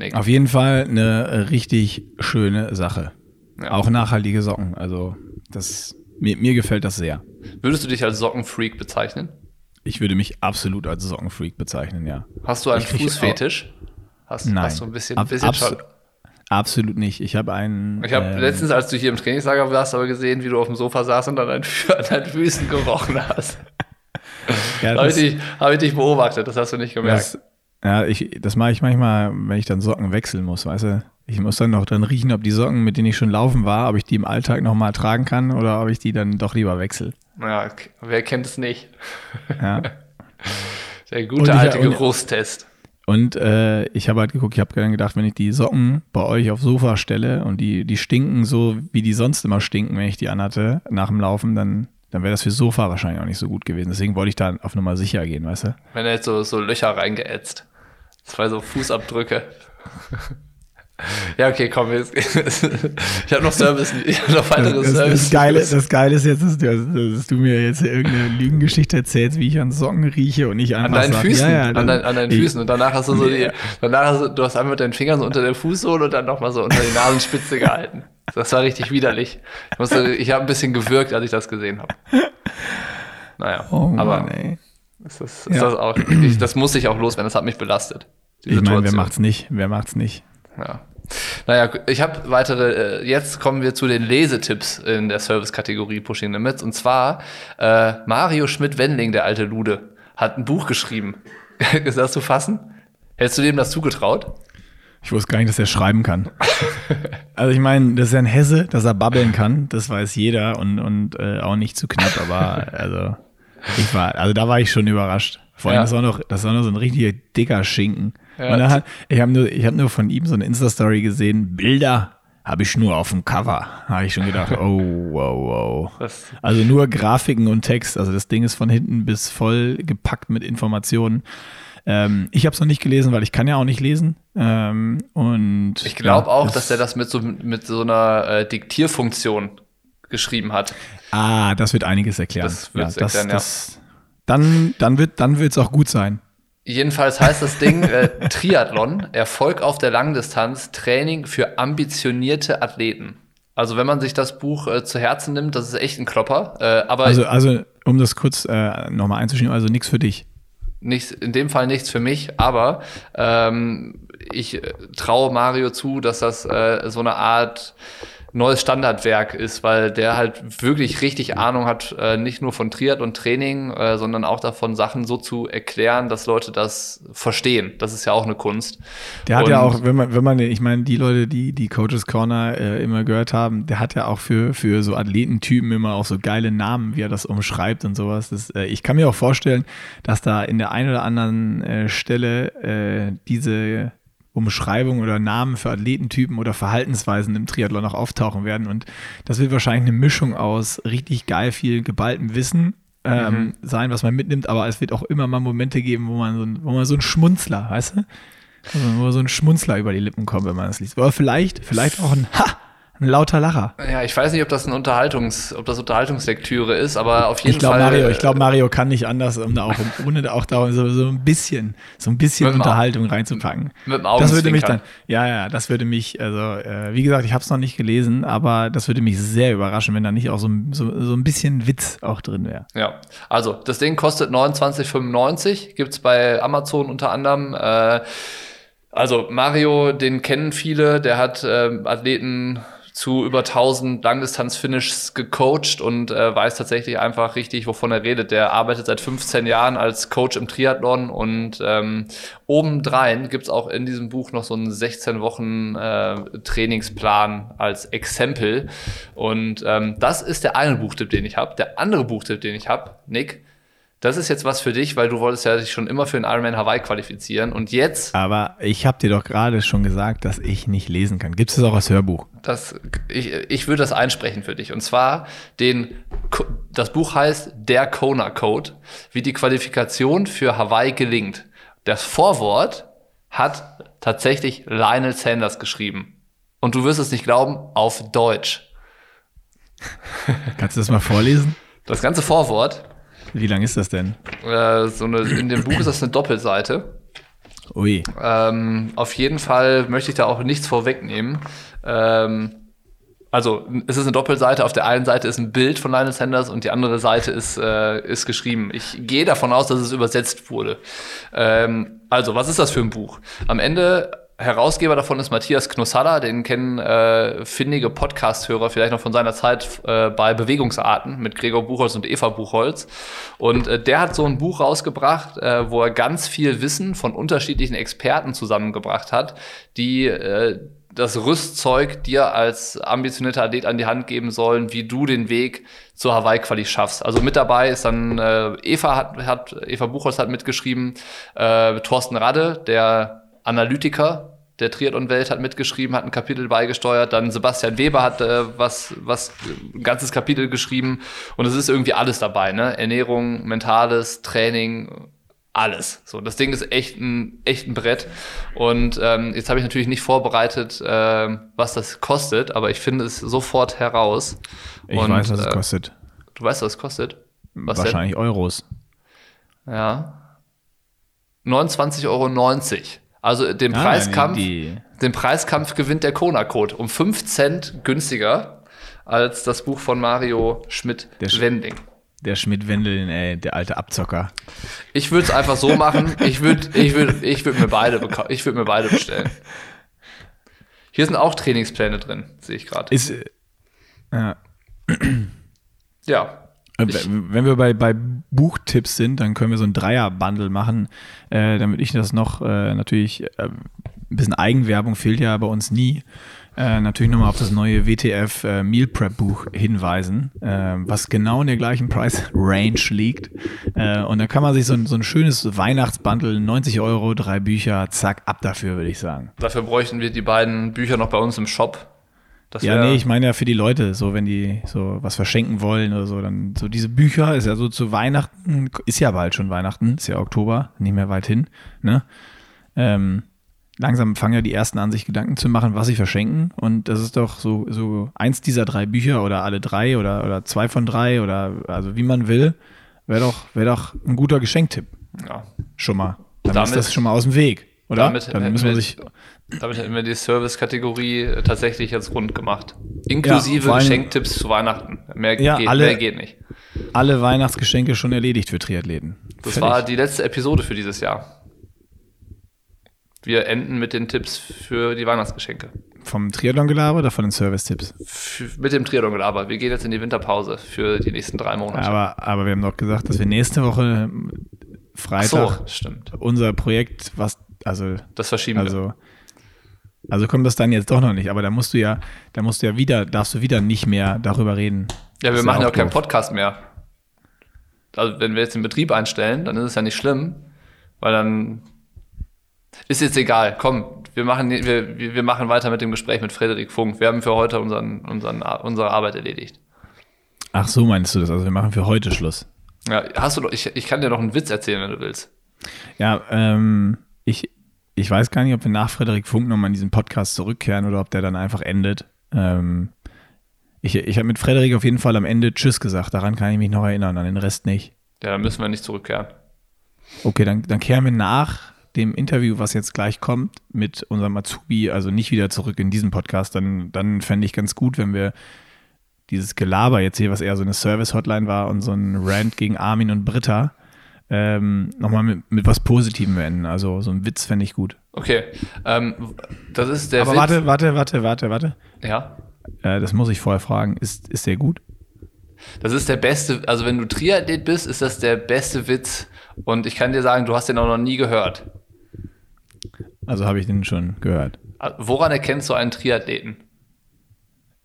Nee. Auf jeden Fall eine richtig schöne Sache. Ja. Auch nachhaltige Socken. Also, das, mir, mir gefällt das sehr. Würdest du dich als Sockenfreak bezeichnen? Ich würde mich absolut als Sockenfreak bezeichnen, ja. Hast du einen Fußfetisch? Hast, Nein. Hast du ein bisschen, Ab, bisschen abs Absolut nicht. Ich habe einen. Ich habe ähm, letztens, als du hier im Trainingslager warst, aber gesehen, wie du auf dem Sofa saßt und an deinen, <laughs> an deinen Füßen gerochen hast. ja, habe ich, hab ich, dich beobachtet, das hast du nicht gemerkt. Das, ja, ich, das mache ich manchmal, wenn ich dann Socken wechseln muss, weißt du? Ich muss dann noch dann riechen, ob die Socken, mit denen ich schon laufen war, ob ich die im Alltag nochmal tragen kann oder ob ich die dann doch lieber wechsle. Ja, wer kennt es nicht? Ja. Der gute alte ich, Geruchstest. Und äh, ich habe halt geguckt, ich habe dann gedacht, wenn ich die Socken bei euch aufs Sofa stelle und die, die stinken so, wie die sonst immer stinken, wenn ich die anhatte, nach dem Laufen, dann dann wäre das für Sofa wahrscheinlich auch nicht so gut gewesen. Deswegen wollte ich da auf Nummer sicher gehen, weißt du? Wenn er jetzt so, so Löcher reingeätzt. Zwei so Fußabdrücke. Ja, okay, komm, jetzt. <laughs> ich habe noch Service, ich habe noch weitere das, Service. Das Geile, das Geile ist jetzt, dass du, dass du, mir jetzt irgendeine Lügengeschichte erzählst, wie ich an Socken rieche und nicht einfach An deinen sag, Füßen, ja, ja, an, dein, an, deinen ich, Füßen. Und danach hast du so die, danach hast du, du hast einmal mit deinen Fingern so unter der Fußsohle und dann nochmal so unter die Nasenspitze gehalten. Das war richtig widerlich. Ich, musste, ich habe ein bisschen gewürgt, als ich das gesehen habe. Naja, Oh Mann, aber ey. Ist das, ist Ja. das auch, ich, das muss ich auch loswerden, das hat mich belastet. Ich meine, wer macht's nicht? Wer macht's nicht? Ja. Naja, ich habe weitere, äh, jetzt kommen wir zu den Lesetipps in der Service-Kategorie Pushing Limits. Und zwar äh, Mario Schmidt-Wendling, der alte Lude, hat ein Buch geschrieben. <laughs> ist das zu fassen? Hättest du dem das zugetraut? Ich wusste gar nicht, dass er schreiben kann. <laughs> Also ich meine, das ist ja ein Hesse, dass er babbeln kann, das weiß jeder und, und äh, auch nicht zu knapp, aber also ich war, also da war ich schon überrascht. Vor allem, Ja. das war noch, das war noch so ein richtiger dicker Schinken. Ja. Und dann hat, ich habe nur, ich habe nur von ihm so eine Insta-Story gesehen, Bilder habe ich nur auf dem Cover. Habe ich schon gedacht, oh, wow, wow. Also nur Grafiken und Text. Also das Ding ist von hinten bis voll gepackt mit Informationen. Ähm, ich habe es noch nicht gelesen, weil ich kann ja auch nicht lesen. Ähm, und ich glaube ja, auch, dass er das mit so, mit so einer äh, Diktierfunktion geschrieben hat. Ah, das wird einiges erklären. Das wird's das, erklären, ja. das, Dann, dann wird dann wird's auch gut sein. Jedenfalls heißt das Ding äh, Triathlon, Erfolg auf der Langdistanz, Training für ambitionierte Athleten. Also wenn man sich das Buch äh, zu Herzen nimmt, das ist echt ein Klopper. Äh, aber Also, also um das kurz äh, nochmal einzuschieben, also nichts für dich. nichts, in dem Fall nichts für mich, aber ähm, ich äh, traue Mario zu, dass das äh, so eine Art neues Standardwerk ist, weil der halt wirklich richtig Ahnung hat, äh, nicht nur von Triathlon Training, äh, sondern auch davon, Sachen so zu erklären, dass Leute das verstehen. Das ist ja auch eine Kunst. Der hat ja Und- auch, wenn man, wenn man, ich meine, die Leute, die die Coaches Corner äh, immer gehört haben, der hat ja auch für, für so Athletentypen immer auch so geile Namen, wie er das umschreibt und sowas. Das, äh, ich kann mir auch vorstellen, dass da in der einen oder anderen äh, Stelle äh, diese Umschreibung oder Namen für Athletentypen oder Verhaltensweisen im Triathlon noch auftauchen werden. Und das wird wahrscheinlich eine Mischung aus richtig geil viel geballtem Wissen ähm, sein, was man mitnimmt, aber es wird auch immer mal Momente geben, wo man so ein, wo man so ein Schmunzler, weißt du? Also, wo so ein Schmunzler über die Lippen kommt, wenn man das liest. Aber vielleicht, vielleicht auch ein Ha, ein lauter Lacher. Ja, ich weiß nicht, ob das ein Unterhaltungs, ob das Unterhaltungslektüre ist, aber auf jeden Ich glaube, Fall. Mario, ich glaube, Mario kann nicht anders, um da auch, ohne auch da so, so ein bisschen, so ein bisschen Unterhaltung reinzupacken. mit dem Das würde mich dann, ja, ja, das würde mich, also, äh, wie gesagt, ich habe es noch nicht gelesen, aber das würde mich sehr überraschen, wenn da nicht auch so, so, so ein bisschen Witz auch drin wäre. Ja, also das Ding kostet 29,95, gibt's bei Amazon unter anderem. Äh, also Mario, den kennen viele, der hat ähm, Athleten zu über 1000 Langdistanz-Finishes gecoacht und äh, weiß tatsächlich einfach richtig, wovon er redet. Der arbeitet seit 15 Jahren als Coach im Triathlon und ähm, obendrein gibt's auch in diesem Buch noch so einen 16 Wochen äh, Trainingsplan als Exempel. Und ähm, das ist der eine Buchtipp, den ich habe. Der andere Buchtipp, den ich habe, Nick, das ist jetzt was für dich, weil du wolltest ja dich schon immer für den Ironman Hawaii qualifizieren. Und jetzt Aber ich habe dir doch gerade schon gesagt, dass ich nicht lesen kann. Gibt es das auch als Hörbuch? Das, ich, ich würde das einsprechen für dich. Und zwar den, das Buch heißt Der Kona Code, wie die Qualifikation für Hawaii gelingt. Das Vorwort hat tatsächlich Lionel Sanders geschrieben. Und du wirst es nicht glauben, auf Deutsch. Kannst du das mal vorlesen? Das ganze Vorwort, Wie lang ist das denn? äh, so eine, in dem Buch ist das eine Doppelseite. Ui. Ähm, auf jeden Fall möchte ich da auch nichts vorwegnehmen. Ähm, also es ist eine Doppelseite. Auf der einen Seite ist ein Bild von Lionel Sanders und die andere Seite ist, äh, ist geschrieben. Ich gehe davon aus, dass es übersetzt wurde. Ähm, also, was ist das für ein Buch? Am Ende Herausgeber davon ist Matthias Knossalla, den kennen äh, findige Podcast-Hörer vielleicht noch von seiner Zeit äh, bei Bewegungsarten mit Gregor Buchholz und Eva Buchholz. Und äh, der hat so ein Buch rausgebracht, äh, wo er ganz viel Wissen von unterschiedlichen Experten zusammengebracht hat, die äh, das Rüstzeug dir als ambitionierter Athlet an die Hand geben sollen, wie du den Weg zur Hawaii-Quali schaffst. Also mit dabei ist dann äh, Eva hat, hat Eva Buchholz hat mitgeschrieben, äh, Thorsten Radde, der Analytiker der Triathlon-Welt hat mitgeschrieben, hat ein Kapitel beigesteuert. Dann Sebastian Weber hat äh, was, was ein ganzes Kapitel geschrieben. Und es ist irgendwie alles dabei, ne? Ernährung, Mentales, Training, alles. So, das Ding ist echt ein, echt ein Brett. Und ähm, jetzt habe ich natürlich nicht vorbereitet, äh, was das kostet, aber ich finde es sofort heraus. Ich Und, weiß, was es äh, kostet. Du weißt, was es kostet? Was Wahrscheinlich Euros. denn? Ja. 29,90 Euro. Also den Ah, Preiskampf, den Preiskampf gewinnt der Kona-Code um 5 Cent günstiger als das Buch von Mario Schmidt-Wending. Der Schmidt-Wendelin, ey, der alte Abzocker. Ich würde es einfach so machen. Ich würde ich würd, ich würd mir, beide ich würd mir beide bestellen. Hier sind auch Trainingspläne drin, sehe ich gerade. Ist, äh, ja, Ja. Äh, Ich- Wenn wir bei, bei Buchtipps sind, dann können wir so ein Dreier-Bundle machen, äh, damit ich das noch äh, natürlich, äh, ein bisschen Eigenwerbung fehlt ja bei uns nie, äh, natürlich nochmal auf das neue WTF äh, Meal Prep Buch hinweisen, äh, was genau in der gleichen Price Range liegt. Äh, und da kann man sich so ein, so ein schönes Weihnachtsbundle, 90 Euro, drei Bücher, zack, ab dafür, würde ich sagen. Dafür bräuchten wir die beiden Bücher noch bei uns im Shop. Das Ja, nee, ich meine ja für die Leute, so wenn die so was verschenken wollen oder so, dann so diese Bücher ist ja so zu Weihnachten, ist ja bald schon Weihnachten, ist ja Oktober, nicht mehr weit hin, ne? Ähm, langsam fangen ja die ersten an, sich Gedanken zu machen, was sie verschenken und das ist doch so, so eins dieser drei Bücher oder alle drei oder, oder zwei von drei oder also wie man will, wäre doch, wäre doch ein guter Geschenktipp, ja. schon mal. Dann Damit- ist das schon mal aus dem Weg, oder? Damit dann müssen wir- sich, Damit hätten wir die Service-Kategorie äh, tatsächlich jetzt rund gemacht. Inklusive allem- Geschenktipps zu Weihnachten. Mehr, Ja, geht, alle- mehr geht nicht. alle Weihnachtsgeschenke schon erledigt für Triathleten. Das Fertig. war die letzte Episode für dieses Jahr. Wir enden mit den Tipps für die Weihnachtsgeschenke. Vom Triathlon-Gelaber oder von den Service-Tipps? Mit dem Triathlon aber wir gehen jetzt in die Winterpause für die nächsten drei Monate. Aber, aber wir haben doch gesagt, dass wir nächste Woche Freitag so, stimmt. unser Projekt, was, also, Das verschieben wir. Also, kommt das dann jetzt doch noch nicht. Aber da musst du ja, da musst du ja wieder, darfst du wieder nicht mehr darüber reden. Ja, wir machen ja auch keinen. Podcast mehr. Also wenn wir jetzt den Betrieb einstellen, dann ist es ja nicht schlimm, weil dann ist jetzt egal. Komm, wir machen, wir wir machen weiter mit dem Gespräch mit Frederik Funk. Wir haben für heute unseren, unseren, unsere Arbeit erledigt. Ach so meinst du das? Also wir machen für heute Schluss. Ja, hast du doch, ich, ich kann dir noch einen Witz erzählen, wenn du willst. Ja, ähm, ich, ich weiß gar nicht, ob wir nach Frederik Funk nochmal in diesen Podcast zurückkehren oder ob der dann einfach endet. Ähm, ich ich habe mit Frederik auf jeden Fall am Ende Tschüss gesagt. Daran kann ich mich noch erinnern, an den Rest nicht. Ja, dann müssen wir nicht zurückkehren. Okay, dann, dann kehren wir nach dem Interview, was jetzt gleich kommt, mit unserem Azubi, also nicht wieder zurück in diesen Podcast. Dann, dann fände ich ganz gut, wenn wir dieses Gelaber jetzt hier, was eher so eine Service-Hotline war und so ein Rant gegen Armin und Britta, ähm, nochmal mit, mit was Positivem enden. Also so ein Witz fände ich gut. Okay, ähm, das ist der Aber Witz. warte, warte, warte, warte, warte. Ja, Äh, das muss ich vorher fragen. Ist, ist der gut? das ist der beste, also wenn du Triathlet bist, ist das der beste Witz. Und ich kann dir sagen, du hast den auch noch nie gehört. Also habe ich den schon gehört. Woran erkennst du einen Triathleten?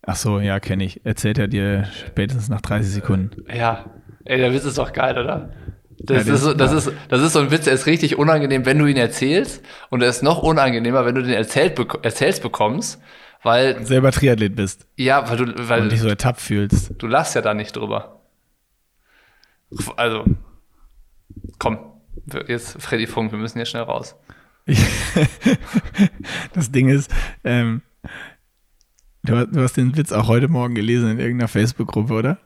Ach so, ja, kenne ich. Erzählt er dir spätestens nach 30 Sekunden. Ja, ey, der Witz ist doch geil, oder? Das, Ja, ist, so, das- das, ist, das ist so ein Witz, der ist richtig unangenehm, wenn du ihn erzählst. Und er ist noch unangenehmer, wenn du den erzählt, erzählst bekommst. Weil, Selber Triathlet bist ja, weil du, weil und dich so ertappt fühlst. du lachst ja da nicht drüber. Also, komm, jetzt Freddy Funk, wir müssen hier schnell raus. <laughs> Das Ding ist, ähm, du, hast- du hast den Witz auch heute Morgen gelesen in irgendeiner Facebook-Gruppe, oder?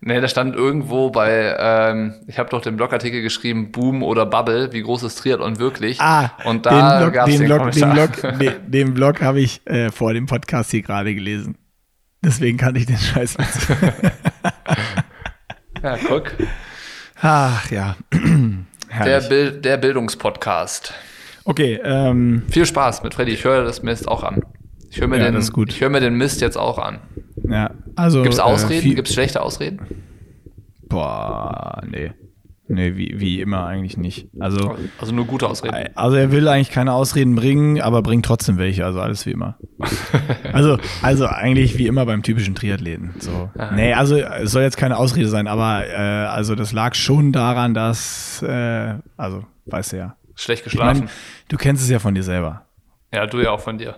Nee, da stand irgendwo bei, ähm, ich habe doch den Blogartikel geschrieben, Boom oder Bubble, wie groß ist Triathlon wirklich? und da den Blog, den den, Blog, den. Blog, <laughs> den, den Blog habe ich äh, vor dem Podcast hier gerade gelesen. Deswegen kannte ich den Scheißwitz. <laughs> ja, guck. Ach ja. <clears throat> Der. Bild, der Bildungspodcast. Okay, ähm, Viel Spaß mit Freddy. Ich höre das Mist auch an. Ich höre mir, Ja, den. Ich höre mir den Mist jetzt auch an. Ja, also. Gibt es Ausreden? Äh, Gibt es schlechte Ausreden? boah, nee. Nee, wie, wie immer eigentlich nicht. Also, Also nur gute Ausreden. also er will eigentlich keine Ausreden bringen, aber bringt trotzdem welche, also alles wie immer. <laughs> Also, also eigentlich wie immer beim typischen Triathleten. So. Ah. Nee, also es soll jetzt keine Ausrede sein, aber äh, also das lag schon daran, dass, äh, also, weißt du ja. Schlecht Ich meine, geschlafen. du kennst es ja von dir selber. ja, du ja auch von dir.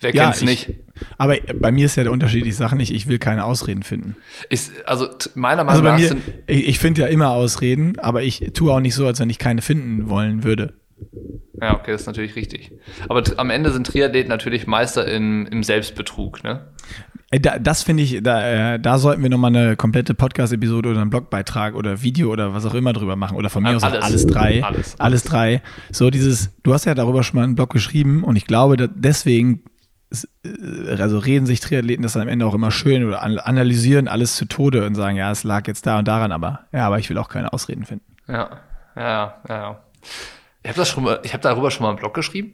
Wer ja, kennt's nicht? Aber bei mir ist ja der Unterschied, ich sage nicht, ich will keine Ausreden finden. Ist, also meiner Meinung also nach. Mir, ich, ich finde ja immer Ausreden, aber ich tue auch nicht so, als wenn ich keine finden wollen würde. Ja, okay, das ist natürlich richtig. Aber am Ende sind Triathleten natürlich Meister in, im Selbstbetrug, ne? Äh, das finde ich, da, äh, da sollten wir nochmal eine komplette Podcast-Episode oder einen Blogbeitrag oder Video oder was auch immer drüber machen. Oder von mir aus alles, alles drei. Alles, alles. alles drei. So dieses, du hast ja darüber schon mal einen Blog geschrieben und ich glaube, deswegen also reden sich Triathleten das dann am Ende auch immer schön oder analysieren alles zu Tode und sagen, ja, es lag jetzt da und daran, aber ja, aber ich will auch keine Ausreden finden. Ja, ja, ja. Ich habe das schon mal, ich habe darüber schon mal einen Blog geschrieben.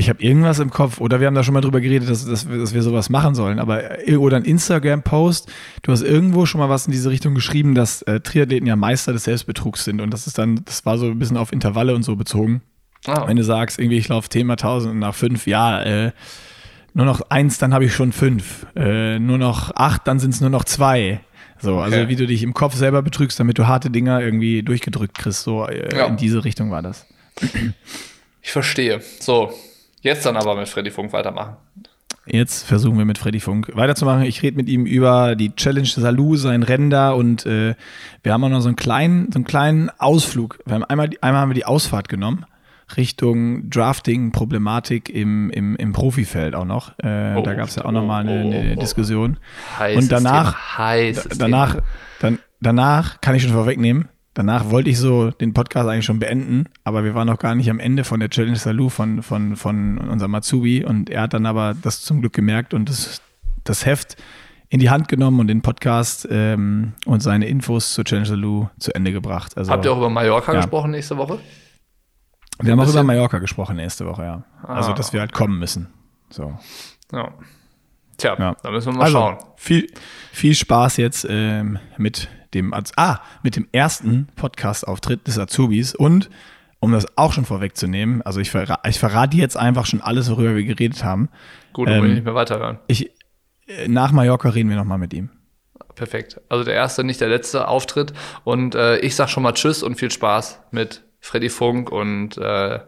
Ich habe irgendwas im Kopf, oder wir haben da schon mal drüber geredet, dass, dass, dass wir sowas machen sollen, aber äh, oder ein Instagram-Post, du hast irgendwo schon mal was in diese Richtung geschrieben, dass äh, Triathleten ja Meister des Selbstbetrugs sind und das ist dann, das war so ein bisschen auf Intervalle und so bezogen. Oh. Wenn du sagst, irgendwie, ich laufe Thema 1000 und nach fünf, ja, äh, nur noch eins, dann habe ich schon fünf. Äh, nur noch acht, dann sind es nur noch zwei. So, also okay. wie du dich im Kopf selber betrügst, damit du harte Dinger irgendwie durchgedrückt kriegst. So äh, ja. in diese Richtung war das. Ich verstehe. So, jetzt dann aber mit Freddy Funk weitermachen. Jetzt versuchen wir mit Freddy Funk weiterzumachen. Ich rede mit ihm über die Challenge Salou, sein Rennen da und äh, wir haben auch noch so einen kleinen, so einen kleinen Ausflug. Wir haben einmal, einmal haben wir die Ausfahrt genommen Richtung Drafting-Problematik im, im, im Profifeld auch noch. Äh, oh, da gab es ja auch oh, nochmal eine, eine oh, Diskussion. Heißes und danach, danach, dann, danach kann ich schon vorwegnehmen, danach wollte ich so den Podcast eigentlich schon beenden, aber wir waren noch gar nicht am Ende von der Challenge Salou von, von, von unserem Matsubi und er hat dann aber das zum Glück gemerkt und das, das Heft in die Hand genommen und den Podcast ähm, und seine Infos zur Challenge Salou zu Ende gebracht. Also, Habt ihr auch über Mallorca ja. gesprochen nächste Woche? Wir haben auch über Mallorca gesprochen nächste Woche, ja. Ah. Also, dass wir halt kommen müssen. So. Ja. Tja, ja. da müssen wir mal also, schauen. Viel, viel Spaß jetzt ähm, mit dem ah, mit dem ersten Podcast-Auftritt des Azubis und um das auch schon vorwegzunehmen, also ich, verra ich verrate jetzt einfach schon alles, worüber wir geredet haben. Gut, dann ähm, will ich nicht mehr weiterhören. Ich, äh, nach Mallorca reden wir nochmal mit ihm. Perfekt. Also der erste, nicht der letzte Auftritt. Und äh, ich sag schon mal Tschüss und viel Spaß mit Freddy Funk und äh,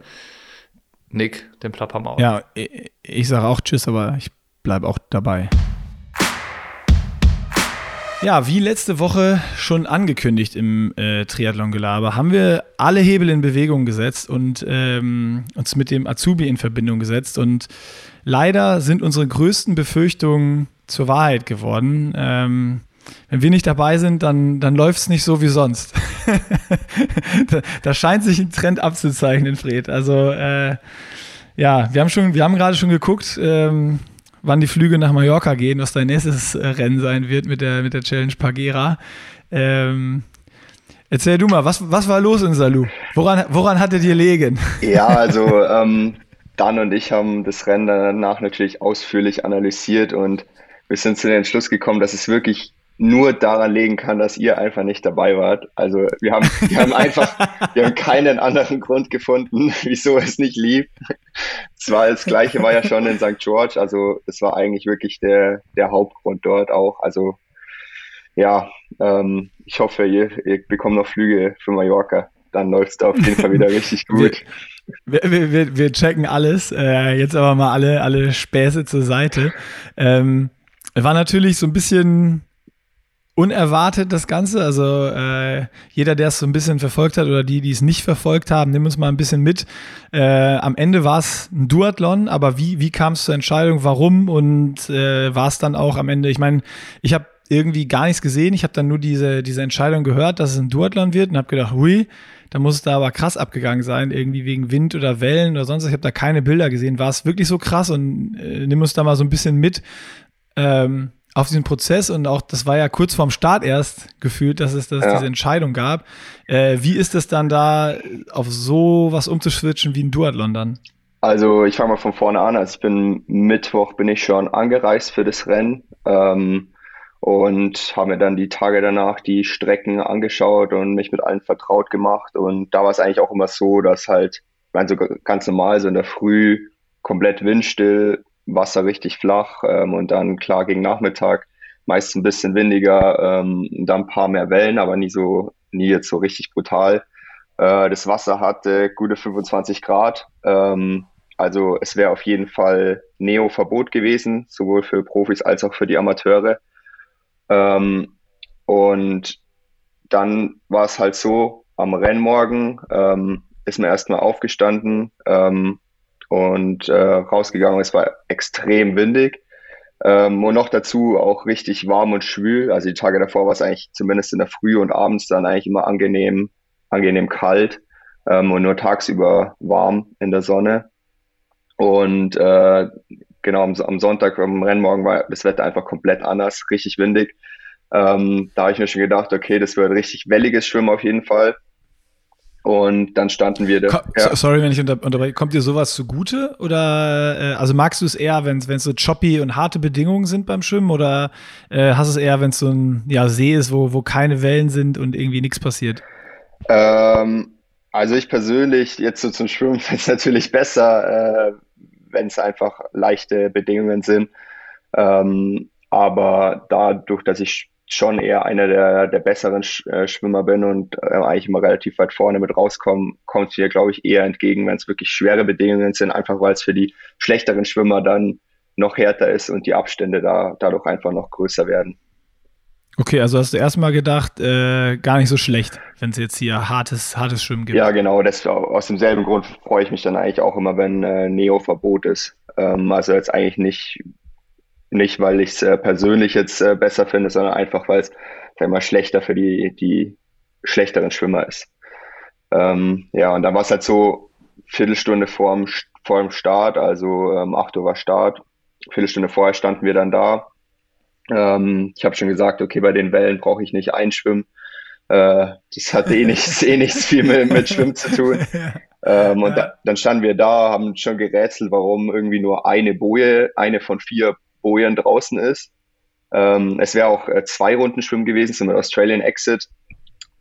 Nick, dem Plappermaul. Ja, ich, ich sage auch Tschüss, aber ich bleibe auch dabei. Ja, wie letzte Woche schon angekündigt im äh, Triathlon-Gelaber, haben wir alle Hebel in Bewegung gesetzt und ähm, uns mit dem Azubi in Verbindung gesetzt. Und leider sind unsere größten Befürchtungen zur Wahrheit geworden. Ähm, wenn wir nicht dabei sind, dann, dann läuft es nicht so wie sonst. <laughs> da, da, scheint sich ein Trend abzuzeichnen, Fred. Also äh, ja, wir haben haben gerade schon geguckt, ähm, wann die Flüge nach Mallorca gehen, was dein nächstes äh, Rennen sein wird mit der, mit der Challenge Pagera. Ähm, erzähl du mal, was, was war los in Salou? Woran, woran hattet ihr legen? Ja, also ähm, Dan und ich haben das Rennen danach natürlich ausführlich analysiert und wir sind zu dem Entschluss gekommen, dass es wirklich nur daran legen kann, dass ihr einfach nicht dabei wart. Also wir haben, wir haben einfach, <laughs> wir haben keinen anderen Grund gefunden, <laughs> wieso es nicht lief. Es war das Gleiche war ja schon in St. George, also das war eigentlich wirklich der, der Hauptgrund dort auch. Also ja, ähm, ich hoffe, ihr, ihr bekommt noch Flüge für Mallorca. Dann läuft es da auf jeden Fall wieder <laughs> richtig gut. Wir, wir, wir, wir checken alles. Äh, jetzt aber mal alle, alle Späße zur Seite. Ähm, war natürlich so ein bisschen unerwartet das Ganze. Also äh, jeder, der es so ein bisschen verfolgt hat oder die, die es nicht verfolgt haben, nimm uns mal ein bisschen mit. Äh, am Ende war es ein Duathlon, aber wie, wie kam es zur Entscheidung, warum und äh, war es dann auch am Ende, ich meine, ich habe irgendwie gar nichts gesehen. Ich habe dann nur diese, diese Entscheidung gehört, dass es ein Duathlon wird und habe gedacht, hui, da muss es da aber krass abgegangen sein, irgendwie wegen Wind oder Wellen oder sonst. Ich habe da keine Bilder gesehen. War es wirklich so krass und äh, nimm uns da mal so ein bisschen mit. Ähm, auf diesen Prozess und auch, das war ja kurz vorm Start erst gefühlt, dass es das, ja. diese Entscheidung gab. Äh, wie ist es dann da, auf so was umzuschwitchen wie ein Duathlon dann? Also ich fange mal von vorne an. Also ich bin Mittwoch bin ich schon angereist für das Rennen ähm, und habe mir dann die Tage danach die Strecken angeschaut und mich mit allen vertraut gemacht. Und da war es eigentlich auch immer so, dass halt, ich meine, so ganz normal, so in der Früh komplett windstill, Wasser richtig flach ähm, und dann klar gegen Nachmittag meist ein bisschen windiger, ähm, dann ein paar mehr Wellen, aber nie so, nie jetzt so richtig brutal. Äh, das Wasser hatte gute 25 Grad, ähm, Also es wäre auf jeden Fall Neo-Verbot gewesen, sowohl für Profis als auch für die Amateure. Ähm, und dann war es halt so, am Rennmorgen ähm, ist man erstmal aufgestanden ähm, und äh, rausgegangen. Es war extrem windig. Ähm, und noch dazu auch richtig warm und schwül. Also die Tage davor war es eigentlich zumindest in der Früh und abends dann eigentlich immer angenehm, angenehm kalt ähm, und nur tagsüber warm in der Sonne. Und äh, genau am, am Sonntag, am Rennmorgen war das Wetter einfach komplett anders, richtig windig. Ähm, da habe ich mir schon gedacht, okay, das wird richtig welliges Schwimmen auf jeden Fall. Und dann standen wir da. Ja. Sorry, wenn ich unter, unterbreche. Kommt dir sowas zugute? Oder äh, also magst du es eher, wenn es so choppy und harte Bedingungen sind beim Schwimmen? Oder äh, hast du es eher, wenn es so ein ja, See ist, wo, wo keine Wellen sind und irgendwie nichts passiert? Ähm, also ich persönlich, jetzt so zum Schwimmen, <laughs> finde es natürlich besser, äh, wenn es einfach leichte Bedingungen sind. Ähm, aber dadurch, dass ich schon eher einer der, der besseren Sch äh, Schwimmer bin und äh, eigentlich immer relativ weit vorne mit rauskomme, kommt es mir, glaube ich, eher entgegen, wenn es wirklich schwere Bedingungen sind, einfach weil es für die schlechteren Schwimmer dann noch härter ist und die Abstände da dadurch einfach noch größer werden. Okay, also hast du erstmal gedacht, äh, gar nicht so schlecht, wenn es jetzt hier hartes, hartes Schwimmen gibt. Ja, genau. Das, aus demselben Grund freue ich mich dann eigentlich auch immer, wenn äh, Neo-Verbot ist. Ähm, also jetzt eigentlich nicht nicht, weil ich es äh, persönlich jetzt äh, besser finde, sondern einfach, weil es mal schlechter für die, die schlechteren Schwimmer ist. Ähm, ja, und dann war es halt so Viertelstunde vorm, vor dem Start, also ähm, 8 Uhr war Start. Viertelstunde vorher standen wir dann da. Ähm, ich habe schon gesagt, okay, bei den Wellen brauche ich nicht einschwimmen. Äh, das hat eh nichts, eh nichts viel mit, mit Schwimmen zu tun. Ähm, und da, dann standen wir da, haben schon gerätselt, warum irgendwie nur eine Boje, eine von vier Bojen draußen ist. Ähm, es wäre auch äh, zwei Runden Schwimmen gewesen, mit Australian Exit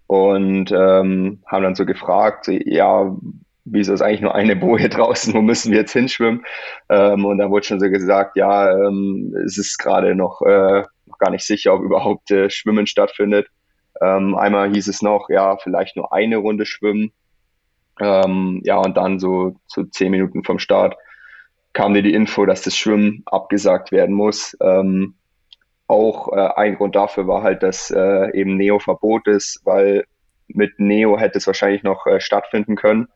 und ähm, haben dann so gefragt, ja, wieso ist eigentlich nur eine Boje <laughs> draußen, wo müssen wir jetzt hinschwimmen? Ähm, und da wurde schon so gesagt, ja, ähm, es ist gerade noch, äh, noch gar nicht sicher, ob überhaupt äh, Schwimmen stattfindet. Ähm, einmal hieß es noch, ja, vielleicht nur eine Runde schwimmen. Ähm, ja, und dann so zu so zehn Minuten vom Start kam mir die Info, dass das Schwimmen abgesagt werden muss. Ähm, auch äh, ein Grund dafür war halt, dass äh, eben Neo Verbot ist, weil mit Neo hätte es wahrscheinlich noch äh, stattfinden können.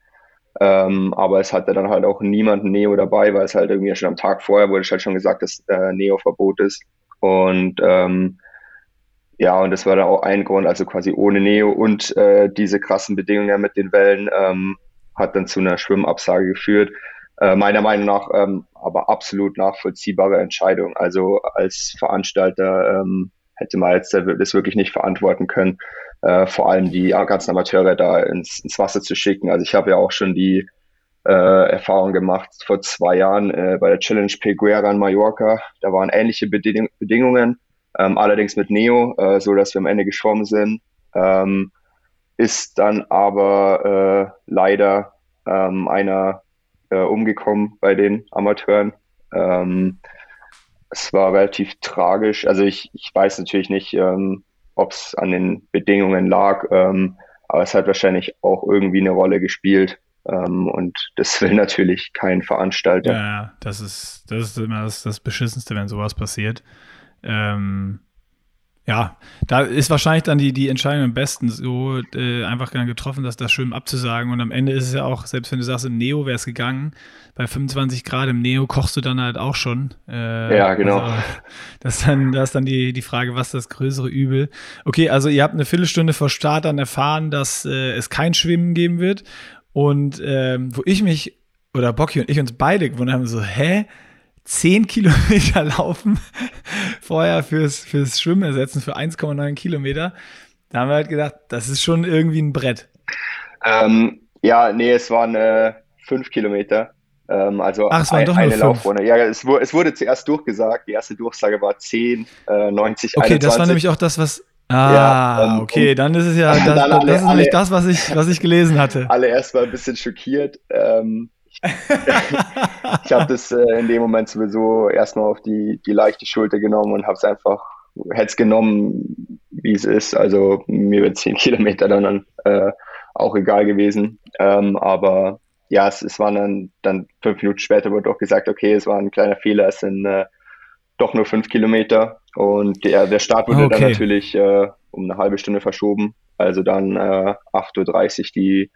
Ähm, aber es hatte dann halt auch niemanden Neo dabei, weil es halt irgendwie schon am Tag vorher wurde halt schon gesagt, dass äh, Neo Verbot ist. Und ähm, ja, und das war dann auch ein Grund, also quasi ohne Neo und äh, diese krassen Bedingungen mit den Wellen ähm, hat dann zu einer Schwimmabsage geführt äh, meiner Meinung nach ähm, aber absolut nachvollziehbare Entscheidung. Also als Veranstalter ähm, hätte man jetzt das wirklich nicht verantworten können, äh, vor allem die ganzen Amateure da ins, ins Wasser zu schicken. Also ich habe ja auch schon die äh, Erfahrung gemacht vor zwei Jahren äh, bei der Challenge Peguera in Mallorca. Da waren ähnliche Beding Bedingungen, ähm, allerdings mit Neo, äh, so dass wir am Ende geschwommen sind. Ähm, ist dann aber äh, leider ähm, einer äh, umgekommen bei den Amateuren. Ähm, es war relativ tragisch. Also ich, ich weiß natürlich nicht, ähm, ob es an den Bedingungen lag, ähm, aber es hat wahrscheinlich auch irgendwie eine Rolle gespielt. Ähm, und das <laughs> will natürlich kein Veranstalter. Ja, das ist, das ist immer das, das Beschissenste, wenn sowas passiert. Ähm, ja, da ist wahrscheinlich dann die, die Entscheidung am besten so äh, einfach getroffen, dass das Schwimmen abzusagen. Und am Ende ist es ja auch, selbst wenn du sagst, im Neo wäre es gegangen, bei 25 Grad im Neo kochst du dann halt auch schon. Äh, ja, genau. Also, das ist dann, das ist dann die, die Frage, was ist das größere Übel? Okay, also ihr habt eine Viertelstunde vor Start dann erfahren, dass äh, es kein Schwimmen geben wird. Und ähm, wo ich mich, oder Bocky und ich uns beide gewundert haben, so, hä? 10 Kilometer <laughs> laufen, vorher fürs, fürs Schwimmen ersetzen für 1,9 Kilometer. Da haben wir halt gedacht, das ist schon irgendwie ein Brett. Ähm, ja, nee, es waren äh, 5 Kilometer. Ähm, also Ach, es waren ein, doch eine Laufrunde. Ja, es, es, wurde zuerst durchgesagt. Die erste Durchsage war 10, äh, 90, Okay, 21. das war nämlich auch das, was. Ah, ja, ähm, okay, dann ist es ja, <laughs> das, das alle, ist nämlich das, was ich, was ich gelesen hatte. <laughs> Alle erst mal ein bisschen schockiert. Ähm, ich habe das äh, in dem Moment sowieso erstmal auf die, die leichte Schulter genommen und habe es einfach, hätte es genommen, wie es ist. Also mir wird 10 Kilometer dann äh, auch egal gewesen. Ähm, aber ja, es, es waren dann, dann fünf Minuten später wurde doch gesagt, okay, es war ein kleiner Fehler, es sind äh, doch nur fünf Kilometer und der, der Start wurde okay. dann natürlich äh, um eine halbe Stunde verschoben. Also dann äh, 8.30 Uhr, die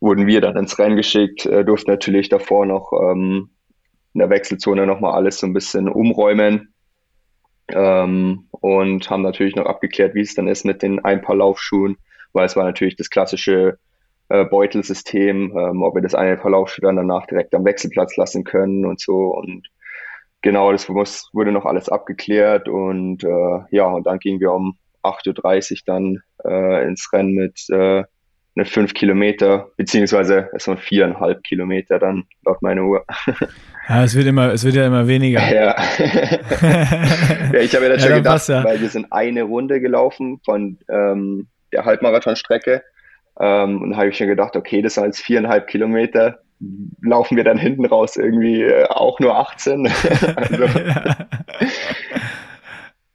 wurden wir dann ins Rennen geschickt, äh, durften natürlich davor noch ähm, in der Wechselzone nochmal alles so ein bisschen umräumen ähm, und haben natürlich noch abgeklärt, wie es dann ist mit den ein paar Laufschuhen, weil es war natürlich das klassische äh, Beutelsystem, ähm, ob wir das eine paar Laufschuhe dann danach direkt am Wechselplatz lassen können und so und genau, das muss, wurde noch alles abgeklärt und äh, ja, und dann gingen wir um 8.30 Uhr dann äh, ins Rennen mit äh, eine 5 Kilometer, beziehungsweise es waren viereinhalb Kilometer dann laut meiner Uhr. <laughs> Ja, es wird immer, es wird ja immer weniger. Ja, <laughs> ja ich habe ja dann schon gedacht, ja. weil wir sind eine Runde gelaufen von ähm, der Halbmarathonstrecke ähm, und habe ich schon gedacht, okay, das sind jetzt viereinhalb Kilometer, laufen wir dann hinten raus irgendwie äh, auch nur 18. <laughs> also.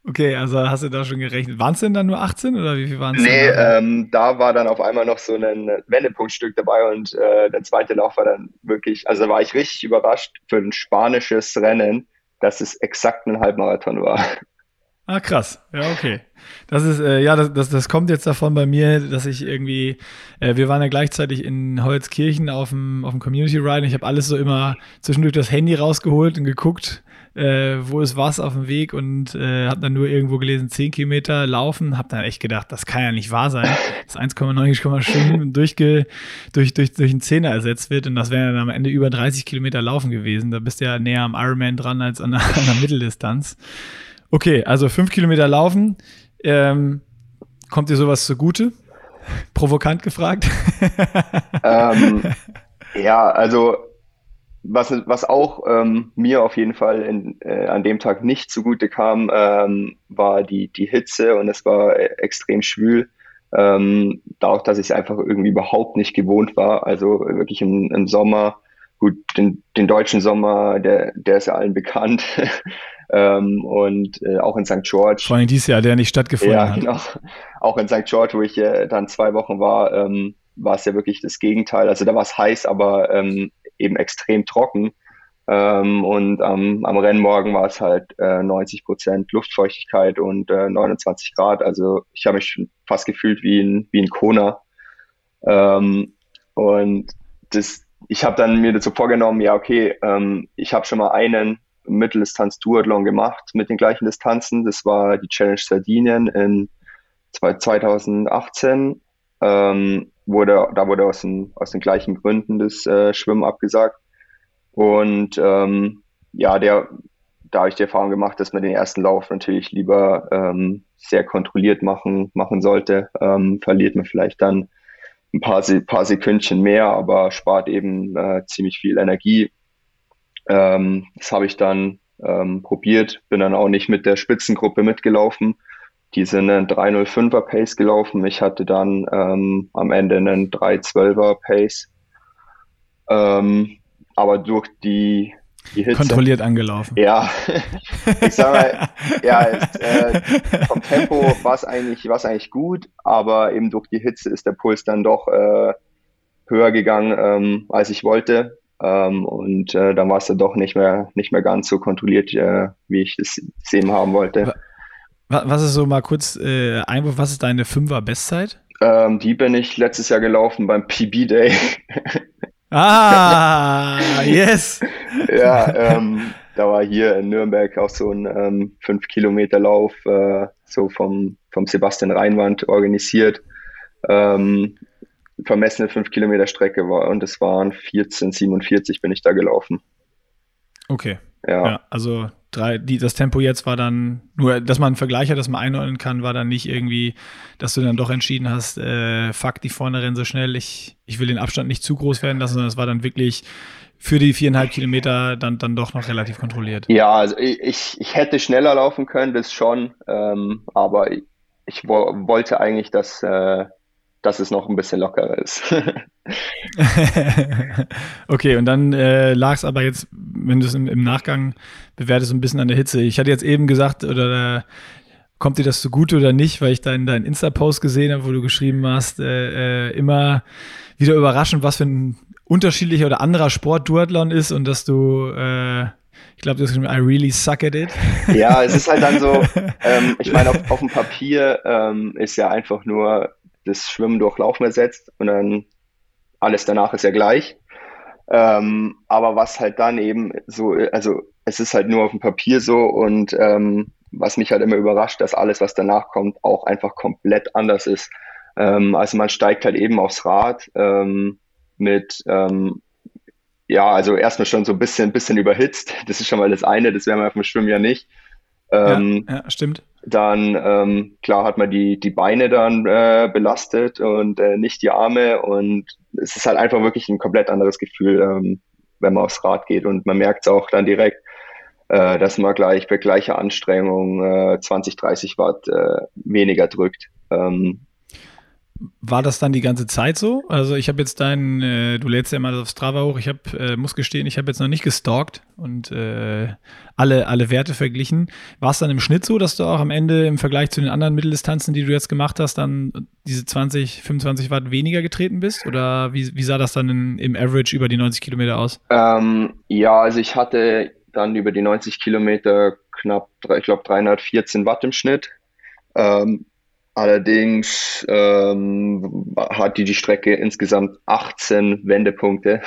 Okay, also hast du da schon gerechnet. Waren es denn dann nur 18 oder wie viel waren es? Nee, ähm, da war dann auf einmal noch so ein Wendepunktstück dabei und äh, der zweite Lauf war dann wirklich, also da war ich richtig überrascht für ein spanisches Rennen, dass es exakt ein Halbmarathon war. Ah, krass. Ja, okay. Das ist, äh, ja, das, das, das kommt jetzt davon bei mir, dass ich irgendwie, äh, wir waren ja gleichzeitig in Holzkirchen auf dem, auf dem Community Ride. Ich habe alles so immer zwischendurch das Handy rausgeholt und geguckt, äh, wo ist was auf dem Weg und äh, habe dann nur irgendwo gelesen, 10 Kilometer laufen. Habe dann echt gedacht, das kann ja nicht wahr sein, dass 1,9 Stunden durchge, durch, durch, durch einen Zehner ersetzt wird und das wäre dann am Ende über 30 Kilometer laufen gewesen. Da bist du ja näher am Ironman dran als an der, an der Mitteldistanz. Okay, also fünf Kilometer laufen. Ähm, kommt dir sowas zugute? Provokant gefragt. Ähm, ja, also was, was auch ähm, mir auf jeden Fall in, äh, an dem Tag nicht zugute kam, ähm, war die, die Hitze und es war äh, extrem schwül. Ähm, dadurch, dass ich es einfach irgendwie überhaupt nicht gewohnt war. Also wirklich im, im Sommer, gut, den, den deutschen Sommer, der, der ist ja allen bekannt. <laughs> ähm, und äh, auch in St. George. Vor allem dieses Jahr, der nicht stattgefunden ja, hat. Genau. Auch in St. George, wo ich äh, dann zwei Wochen war, ähm, war es ja wirklich das Gegenteil. Also da war es heiß, aber ähm, eben extrem trocken. Ähm, und am, am Rennmorgen war es halt äh, 90 Prozent Luftfeuchtigkeit und äh, 29 Grad. Also ich habe mich fast gefühlt wie ein, wie ein Kona. Ähm, und das, ich habe dann mir dazu vorgenommen, ja, okay, ähm, ich habe schon mal einen Mitteldistanz-Duathlon gemacht mit den gleichen Distanzen. Das war die Challenge Sardinien in 2018. Ähm, wurde, da wurde aus den, aus den gleichen Gründen das äh, Schwimmen abgesagt. Und ähm, ja, der, da habe ich die Erfahrung gemacht, dass man den ersten Lauf natürlich lieber ähm, sehr kontrolliert machen, machen sollte. Ähm, verliert man vielleicht dann ein paar, paar Sekündchen mehr, aber spart eben äh, ziemlich viel Energie. Ähm, das habe ich dann ähm, probiert, bin dann auch nicht mit der Spitzengruppe mitgelaufen. Die sind einen 305er Pace gelaufen. Ich hatte dann ähm, am Ende einen 312er Pace. Ähm, aber durch die, die Hitze. Kontrolliert angelaufen. Ja, ich sag mal, ja, äh, vom Tempo war es eigentlich, war's eigentlich gut, aber eben durch die Hitze ist der Puls dann doch äh, höher gegangen, ähm, als ich wollte. Ähm, und äh, dann war es dann doch nicht mehr, nicht mehr ganz so kontrolliert, äh, wie ich es eben haben wollte. Was ist so mal kurz äh, Einwurf, was ist deine Fünfer-Bestzeit? Ähm, die bin ich letztes Jahr gelaufen beim PB Day. <laughs> ah, yes! <laughs> ja, ähm, da war hier in Nürnberg auch so ein ähm, 5-Kilometer-Lauf, äh, so vom, vom Sebastian Reinwand organisiert. Ähm, vermessene 5 Kilometer Strecke war und es waren 14,47 bin ich da gelaufen. Okay. Ja. ja also drei, die, das Tempo jetzt war dann, nur, dass man einen Vergleich hat, dass man einordnen kann, war dann nicht irgendwie, dass du dann doch entschieden hast, äh, fuck, die vorne rennen so schnell, ich, ich will den Abstand nicht zu groß werden lassen, sondern es war dann wirklich für die viereinhalb Kilometer dann, dann doch noch relativ kontrolliert. Ja, also ich, ich hätte schneller laufen können, das schon, ähm, aber ich, ich wo, wollte eigentlich, dass, äh, dass es noch ein bisschen lockerer ist. <laughs> okay, und dann äh, lag es aber jetzt, wenn du es im, im, Nachgang bewertest, ein bisschen an der Hitze. Ich hatte jetzt eben gesagt, oder äh, kommt dir das zugute oder nicht, weil ich deinen dein Insta-Post gesehen habe, wo du geschrieben hast, äh, äh, immer wieder überraschend, was für ein unterschiedlicher oder anderer Sport Duathlon ist und dass du, äh, ich glaube, das ist I really suck at it. Ja, es ist halt dann so, <laughs> ähm, ich meine, auf, auf dem Papier ähm, ist ja einfach nur das Schwimmen durch Laufen ersetzt und dann alles danach ist ja gleich. Ähm, aber was halt dann eben so, also es ist halt nur auf dem Papier so und ähm, was mich halt immer überrascht, dass alles, was danach kommt, auch einfach komplett anders ist. Ähm, also man steigt halt eben aufs Rad ähm, mit, ähm, ja, also erstmal schon so ein bisschen, bisschen überhitzt. Das ist schon mal das eine, das wäre man auf dem Schwimmen ja nicht. Ähm, ja, ja, stimmt. Dann, ähm, klar, hat man die, die Beine dann äh, belastet und äh, nicht die Arme. Und es ist halt einfach wirklich ein komplett anderes Gefühl, ähm, wenn man aufs Rad geht. Und man merkt es auch dann direkt, äh, dass man gleich bei gleicher Anstrengung äh, 20, 30 Watt äh, weniger drückt. Ähm, war das dann die ganze Zeit so? Also ich habe jetzt deinen, äh, du lädst ja mal auf Strava hoch, ich habe, äh, muss gestehen, ich habe jetzt noch nicht gestalkt und äh, alle, alle Werte verglichen. War es dann im Schnitt so, dass du auch am Ende im Vergleich zu den anderen Mitteldistanzen, die du jetzt gemacht hast, dann diese 20, 25 Watt weniger getreten bist? Oder wie, wie sah das dann in, im Average über die 90 Kilometer aus? Ähm, ja, also ich hatte dann über die 90 Kilometer knapp, ich glaube 314 Watt im Schnitt. Ähm, Allerdings ähm, hat die die Strecke insgesamt 18 Wendepunkte.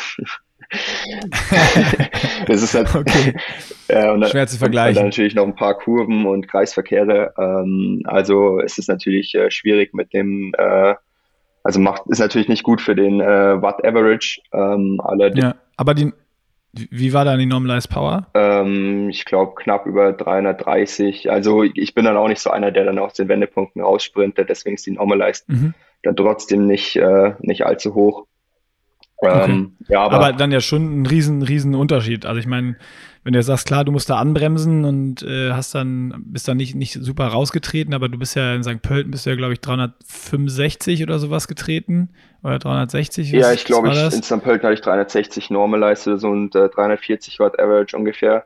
<laughs> das ist halt <laughs> okay. <laughs> äh, und schwer zu vergleichen. Und natürlich noch ein paar Kurven und Kreisverkehre. Ähm, also es ist natürlich äh, schwierig mit dem, äh, also macht ist natürlich nicht gut für den äh, Watt Average. Ähm, allerdings, ja, aber die, wie war da die Normalized Power? Ähm, ich glaube knapp über 330. Also ich bin dann auch nicht so einer, der dann aus den Wendepunkten raussprintet, deswegen ist die Normalized mhm. dann trotzdem nicht, äh, nicht allzu hoch. Ähm, okay. ja, aber, aber, dann ja schon ein riesen, riesen Unterschied. Also ich meine, wenn du sagst, klar, du musst da anbremsen und äh, hast dann, bist dann nicht, nicht super rausgetreten, aber du bist ja in St. Pölten, bist ja, glaube ich, 365 oder sowas getreten. Oder 360? Ja, ich glaube, in St. Pölten hatte ich 360 Normalized oder so und äh, 340 Watt Average ungefähr.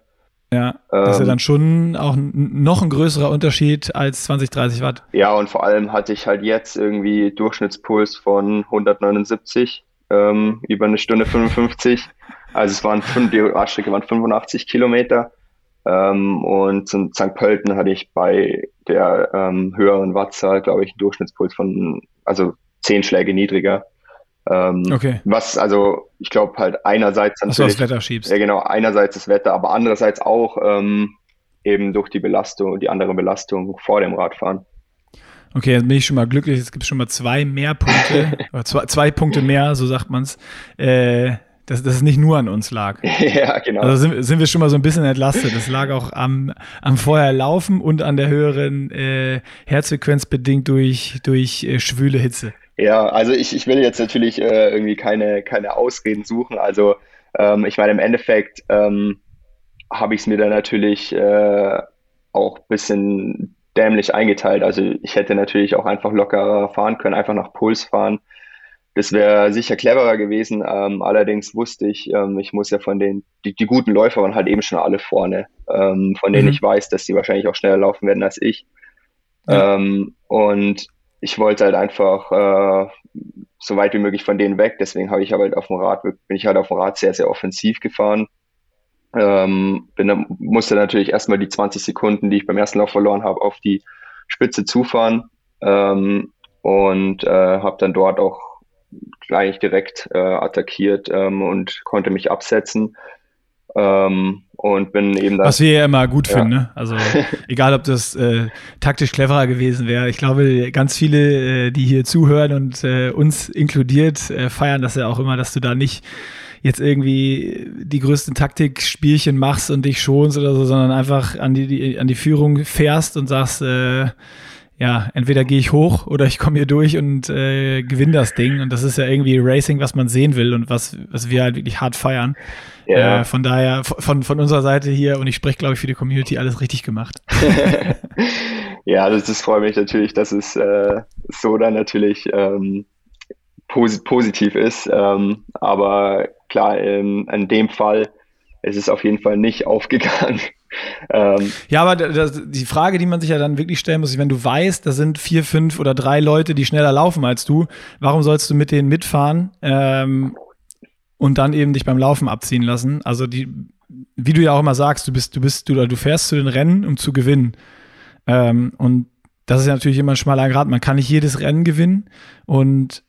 Ja, das ist ja ähm, dann schon auch noch ein größerer Unterschied als 20, 30 Watt. Ja, und vor allem hatte ich halt jetzt irgendwie Durchschnittspuls von 179 ähm, über eine Stunde 55. Also es waren fünf, die Radstrecke waren 85 Kilometer. Ähm, und in St. Pölten hatte ich bei der ähm, höheren Wattzahl, glaube ich, einen Durchschnittspuls von, also zehn Schläge niedriger. Ähm, okay. Was, also, ich glaube halt einerseits natürlich. Dass du das Wetter schiebst. Ja, genau, einerseits das Wetter, aber andererseits auch ähm, eben durch die Belastung, die andere Belastung vor dem Radfahren. Okay, jetzt bin ich schon mal glücklich. Es gibt schon mal zwei mehr Punkte, <laughs> oder zwei, zwei Punkte mehr, so sagt man's. Äh, dass, dass es nicht nur an uns lag. <laughs> ja, genau. Also sind, sind wir schon mal so ein bisschen entlastet. Das lag auch am, am Vorherlaufen und an der höheren äh, Herzfrequenz bedingt durch, durch äh, schwüle Hitze. Ja, also ich, ich will jetzt natürlich äh, irgendwie keine, keine Ausreden suchen. Also ähm, ich meine, im Endeffekt ähm, habe ich es mir dann natürlich äh, auch ein bisschen dämlich eingeteilt. Also ich hätte natürlich auch einfach lockerer fahren können, einfach nach Puls fahren. Das wäre sicher cleverer gewesen. Ähm, allerdings wusste ich, ähm, ich muss ja von den, die, die, guten Läufer waren halt eben schon alle vorne, ähm, von denen mhm. ich weiß, dass die wahrscheinlich auch schneller laufen werden als ich. Ja. Ähm, und ich wollte halt einfach äh, so weit wie möglich von denen weg. Deswegen habe ich halt auf dem Rad, bin ich halt auf dem Rad sehr, sehr offensiv gefahren. Ähm, bin, musste natürlich erstmal die 20 Sekunden, die ich beim ersten Lauf verloren habe, auf die Spitze zufahren ähm, und äh, habe dann dort auch gleich direkt äh, attackiert ähm, und konnte mich absetzen. Ähm, und bin eben das. Was wir ja immer gut ja. finden, ne? Also <laughs> egal, ob das äh, taktisch cleverer gewesen wäre. Ich glaube, ganz viele, äh, die hier zuhören und äh, uns inkludiert, äh, feiern das ja auch immer, dass du da nicht jetzt irgendwie die größten Taktikspielchen machst und dich schonst oder so, sondern einfach an die, die an die Führung fährst und sagst, äh, ja, entweder gehe ich hoch oder ich komme hier durch und äh, gewinne das Ding. Und das ist ja irgendwie Racing, was man sehen will und was, was wir halt wirklich hart feiern. Ja. Äh, von daher, von, von unserer Seite hier, und ich spreche, glaube ich, für die Community, alles richtig gemacht. <laughs> ja, das, das freut mich natürlich, dass es äh, so dann natürlich ähm, posit positiv ist. Ähm, aber klar, in, in dem Fall ist es auf jeden Fall nicht <laughs> aufgegangen. Ähm, ja, aber das, die Frage, die man sich ja dann wirklich stellen muss, ist, wenn du weißt, da sind vier, fünf oder drei Leute, die schneller laufen als du, warum sollst du mit denen mitfahren? Ähm, und dann eben dich beim Laufen abziehen lassen. Also die, wie du ja auch immer sagst, du bist, du bist, du, du fährst zu den Rennen, um zu gewinnen. Ähm, und das ist ja natürlich immer ein schmaler Grad. Man kann nicht jedes Rennen gewinnen. Und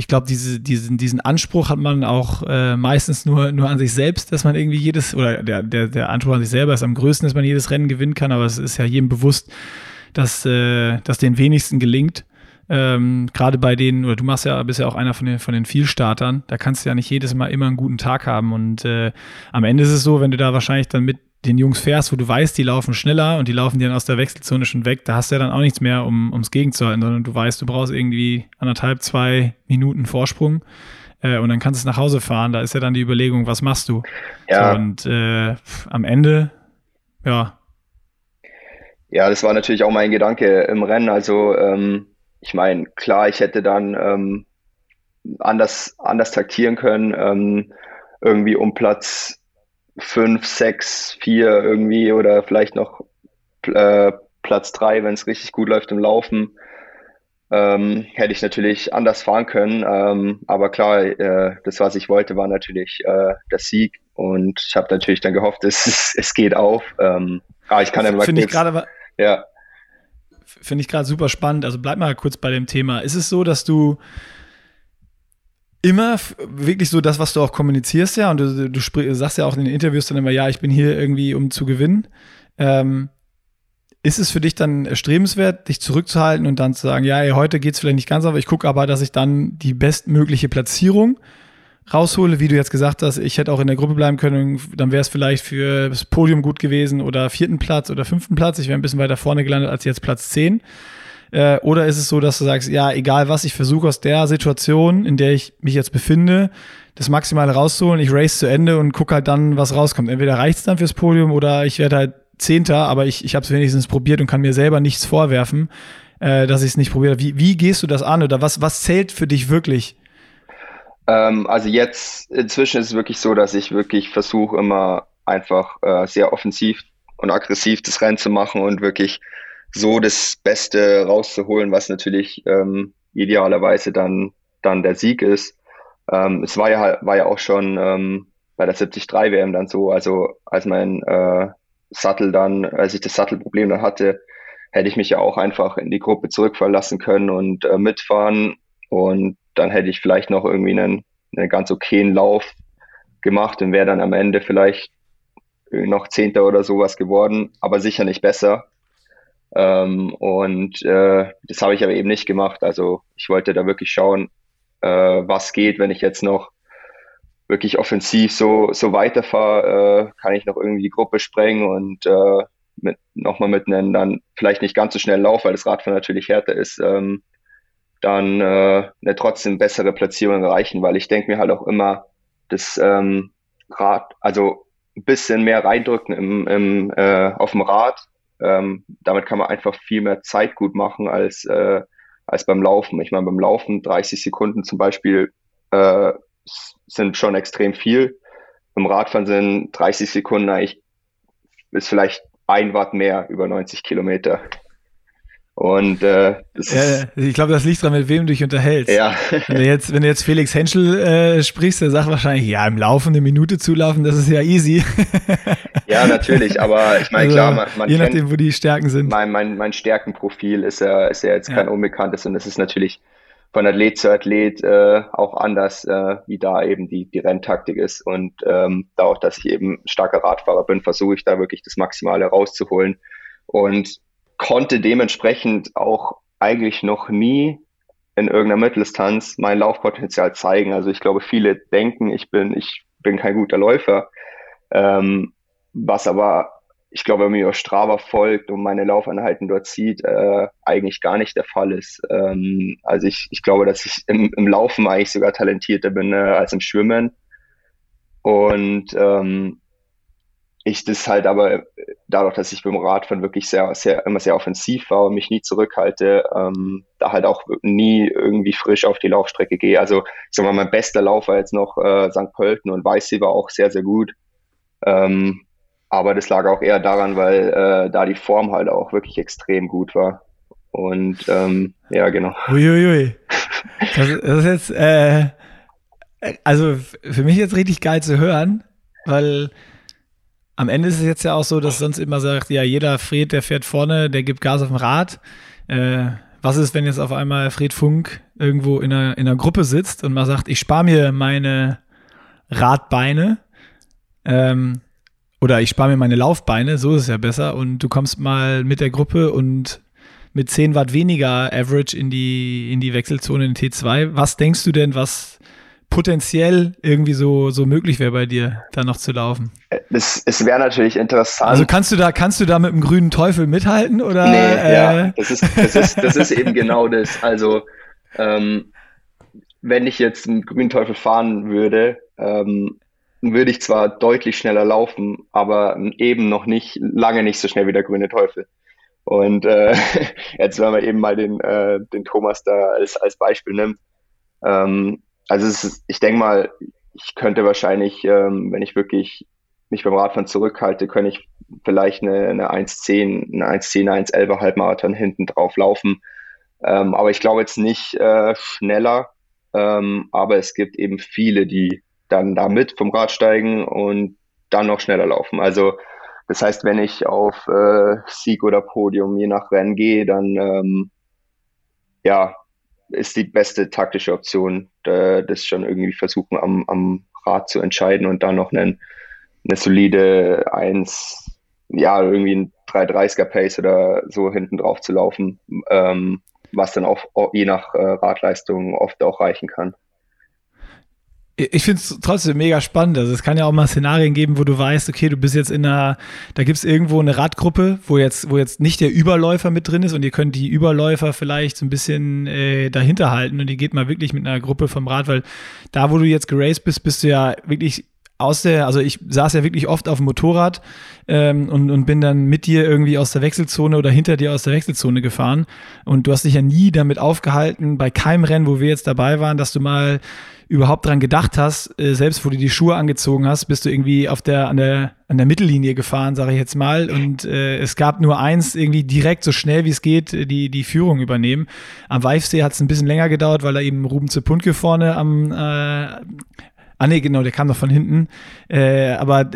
ich glaube, diese, diesen, diesen Anspruch hat man auch äh, meistens nur, nur an sich selbst, dass man irgendwie jedes, oder der, der, der Anspruch an sich selber ist am größten, dass man jedes Rennen gewinnen kann, aber es ist ja jedem bewusst, dass, äh, dass den wenigsten gelingt. Ähm, Gerade bei denen, oder du machst ja, bist ja auch einer von den, von den Vielstartern, da kannst du ja nicht jedes Mal immer einen guten Tag haben. Und äh, am Ende ist es so, wenn du da wahrscheinlich dann mit den Jungs fährst, wo du weißt, die laufen schneller und die laufen dir dann aus der Wechselzone schon weg, da hast du ja dann auch nichts mehr, um ums gegenzuhalten, sondern du weißt, du brauchst irgendwie anderthalb, zwei Minuten Vorsprung äh, und dann kannst du nach Hause fahren. Da ist ja dann die Überlegung, was machst du? Ja. So, und äh, am Ende, ja. Ja, das war natürlich auch mein Gedanke im Rennen. Also ähm, ich meine, klar, ich hätte dann ähm, anders, anders taktieren können, ähm, irgendwie um Platz fünf, sechs, vier irgendwie oder vielleicht noch äh, Platz drei, wenn es richtig gut läuft im Laufen. Ähm, hätte ich natürlich anders fahren können. Ähm, aber klar, äh, das, was ich wollte, war natürlich äh, der Sieg. Und ich habe natürlich dann gehofft, <laughs> es, es geht auf. Ähm, aber ich kann ja mal Finde ich gerade ja. Finde ich gerade super spannend. Also bleib mal kurz bei dem Thema. Ist es so, dass du immer wirklich so das, was du auch kommunizierst, ja, und du, du sagst ja auch in den Interviews dann immer, ja, ich bin hier irgendwie, um zu gewinnen. Ähm, ist es für dich dann erstrebenswert, dich zurückzuhalten und dann zu sagen, ja, ey, heute geht es vielleicht nicht ganz, aber ich gucke aber, dass ich dann die bestmögliche Platzierung raushole, wie du jetzt gesagt hast, ich hätte auch in der Gruppe bleiben können, dann wäre es vielleicht für das Podium gut gewesen oder vierten Platz oder fünften Platz. Ich wäre ein bisschen weiter vorne gelandet als jetzt Platz zehn. Äh, oder ist es so, dass du sagst, ja, egal was, ich versuche aus der Situation, in der ich mich jetzt befinde, das Maximale rauszuholen, ich race zu Ende und gucke halt dann, was rauskommt. Entweder reicht es dann fürs Podium oder ich werde halt Zehnter, aber ich, ich habe es wenigstens probiert und kann mir selber nichts vorwerfen, äh, dass ich es nicht probiert habe. Wie, wie gehst du das an oder was, was zählt für dich wirklich? Ähm, also jetzt inzwischen ist es wirklich so, dass ich wirklich versuche immer einfach äh, sehr offensiv und aggressiv das Rennen zu machen und wirklich so das Beste rauszuholen, was natürlich ähm, idealerweise dann, dann der Sieg ist. Ähm, es war ja, war ja auch schon ähm, bei der 73 WM dann so, also als mein äh, Sattel dann, als ich das Sattelproblem dann hatte, hätte ich mich ja auch einfach in die Gruppe zurückfallen lassen können und äh, mitfahren und dann hätte ich vielleicht noch irgendwie einen, einen ganz okayen Lauf gemacht und wäre dann am Ende vielleicht noch Zehnter oder sowas geworden, aber sicher nicht besser. Ähm, und äh, das habe ich aber eben nicht gemacht. Also ich wollte da wirklich schauen, äh, was geht, wenn ich jetzt noch wirklich offensiv so, so weiterfahre, äh, kann ich noch irgendwie die Gruppe sprengen und äh, mit, nochmal mit einem dann vielleicht nicht ganz so schnell Lauf, weil das Radfahren natürlich härter ist, ähm, dann äh, eine trotzdem bessere Platzierung erreichen, weil ich denke mir halt auch immer, das ähm, Rad, also ein bisschen mehr reindrücken im, im, äh, auf dem Rad ähm, damit kann man einfach viel mehr Zeit gut machen als, äh, als beim Laufen. Ich meine, beim Laufen 30 Sekunden zum Beispiel äh, sind schon extrem viel. Beim Radfahren sind 30 Sekunden eigentlich ist vielleicht ein Watt mehr über 90 Kilometer. Und äh, ja, ich glaube, das liegt dran, mit wem du dich unterhältst. Ja. wenn, du jetzt, wenn du jetzt Felix Henschel äh, sprichst, der sagt wahrscheinlich, ja, im Laufen eine Minute zulaufen, das ist ja easy. ja, natürlich, aber ich meine, also, klar, man, man Je nachdem, wo die Stärken sind. Mein, mein, mein Stärkenprofil ist ja, ist ja jetzt kein ja. unbekanntes und es ist natürlich von Athlet zu Athlet äh, auch anders, äh, wie da eben die, die Renntaktik ist. Und ähm, da auch, dass ich eben starker Radfahrer bin, versuche ich da wirklich das Maximale rauszuholen. Und konnte dementsprechend auch eigentlich noch nie in irgendeiner Mitteldistanz mein Laufpotenzial zeigen. Also ich glaube, viele denken, ich bin, ich bin kein guter Läufer. Ähm, was aber, ich glaube, wenn man mir Strava folgt und meine Laufeinheiten dort sieht, äh, eigentlich gar nicht der Fall ist. Ähm, also ich, ich glaube, dass ich im, im Laufen eigentlich sogar talentierter bin äh, als im Schwimmen. Und ähm, ich das halt aber dadurch, dass ich beim Radfahren wirklich sehr, sehr, immer sehr offensiv war und mich nie zurückhalte, ähm, da halt auch nie irgendwie frisch auf die Laufstrecke gehe. Also, ich sag mal, mein bester Lauf war jetzt noch äh, St. Pölten und Weißsee war auch sehr, sehr gut. Ähm, aber das lag auch eher daran, weil äh, da die Form halt auch wirklich extrem gut war. Und ähm, ja, genau. Uiuiui. Das, das ist jetzt, äh, Also für mich jetzt richtig geil zu hören, weil am Ende ist es jetzt ja auch so, dass sonst immer sagt, ja, jeder Fred, der fährt vorne, der gibt Gas auf dem Rad. Äh, was ist, wenn jetzt auf einmal Fred Funk irgendwo in einer, in einer Gruppe sitzt und mal sagt, ich spare mir meine Radbeine ähm, oder ich spare mir meine Laufbeine, so ist es ja besser und du kommst mal mit der Gruppe und mit 10 Watt weniger Average in die, in die Wechselzone in T2. Was denkst du denn, was potenziell irgendwie so, so möglich wäre bei dir, da noch zu laufen? Es, es wäre natürlich interessant. Also kannst du da, kannst du da mit dem grünen Teufel mithalten oder? Nee, äh, ja, das ist, das ist, das ist eben genau das. Also, ähm, wenn ich jetzt einen grünen Teufel fahren würde, ähm, würde ich zwar deutlich schneller laufen, aber eben noch nicht, lange nicht so schnell wie der grüne Teufel. Und äh, <laughs> jetzt, wenn man eben mal den, äh, den Thomas da als, als Beispiel nimmt, ähm, also ist, ich denke mal, ich könnte wahrscheinlich, ähm, wenn ich wirklich mich beim Radfahren zurückhalte, könnte ich vielleicht eine, eine 1,10, eine 1,10, 1,11 Halbmarathon hinten drauf laufen. Ähm, aber ich glaube jetzt nicht äh, schneller. Ähm, aber es gibt eben viele, die dann da mit vom Rad steigen und dann noch schneller laufen. Also das heißt, wenn ich auf äh, Sieg oder Podium je nach Rennen gehe, dann ähm, ja, ist die beste taktische Option, das schon irgendwie versuchen am, am Rad zu entscheiden und dann noch einen, eine solide 1, ja, irgendwie ein 330er Pace oder so hinten drauf zu laufen, ähm, was dann auch je nach äh, Radleistung oft auch reichen kann ich finde es trotzdem mega spannend. Also es kann ja auch mal Szenarien geben, wo du weißt, okay, du bist jetzt in einer, da gibt es irgendwo eine Radgruppe, wo jetzt, wo jetzt nicht der Überläufer mit drin ist und ihr könnt die Überläufer vielleicht so ein bisschen äh, dahinter halten und ihr geht mal wirklich mit einer Gruppe vom Rad, weil da, wo du jetzt geraced bist, bist du ja wirklich aus der, also ich saß ja wirklich oft auf dem Motorrad ähm, und, und bin dann mit dir irgendwie aus der Wechselzone oder hinter dir aus der Wechselzone gefahren. Und du hast dich ja nie damit aufgehalten, bei keinem Rennen, wo wir jetzt dabei waren, dass du mal überhaupt dran gedacht hast, äh, selbst wo du die Schuhe angezogen hast, bist du irgendwie auf der an der an der Mittellinie gefahren, sage ich jetzt mal, und äh, es gab nur eins irgendwie direkt so schnell wie es geht die die Führung übernehmen. Am Weifsee hat es ein bisschen länger gedauert, weil er eben Ruben Zepuntke vorne am äh, Ah nee, genau, der kam noch von hinten. Äh, aber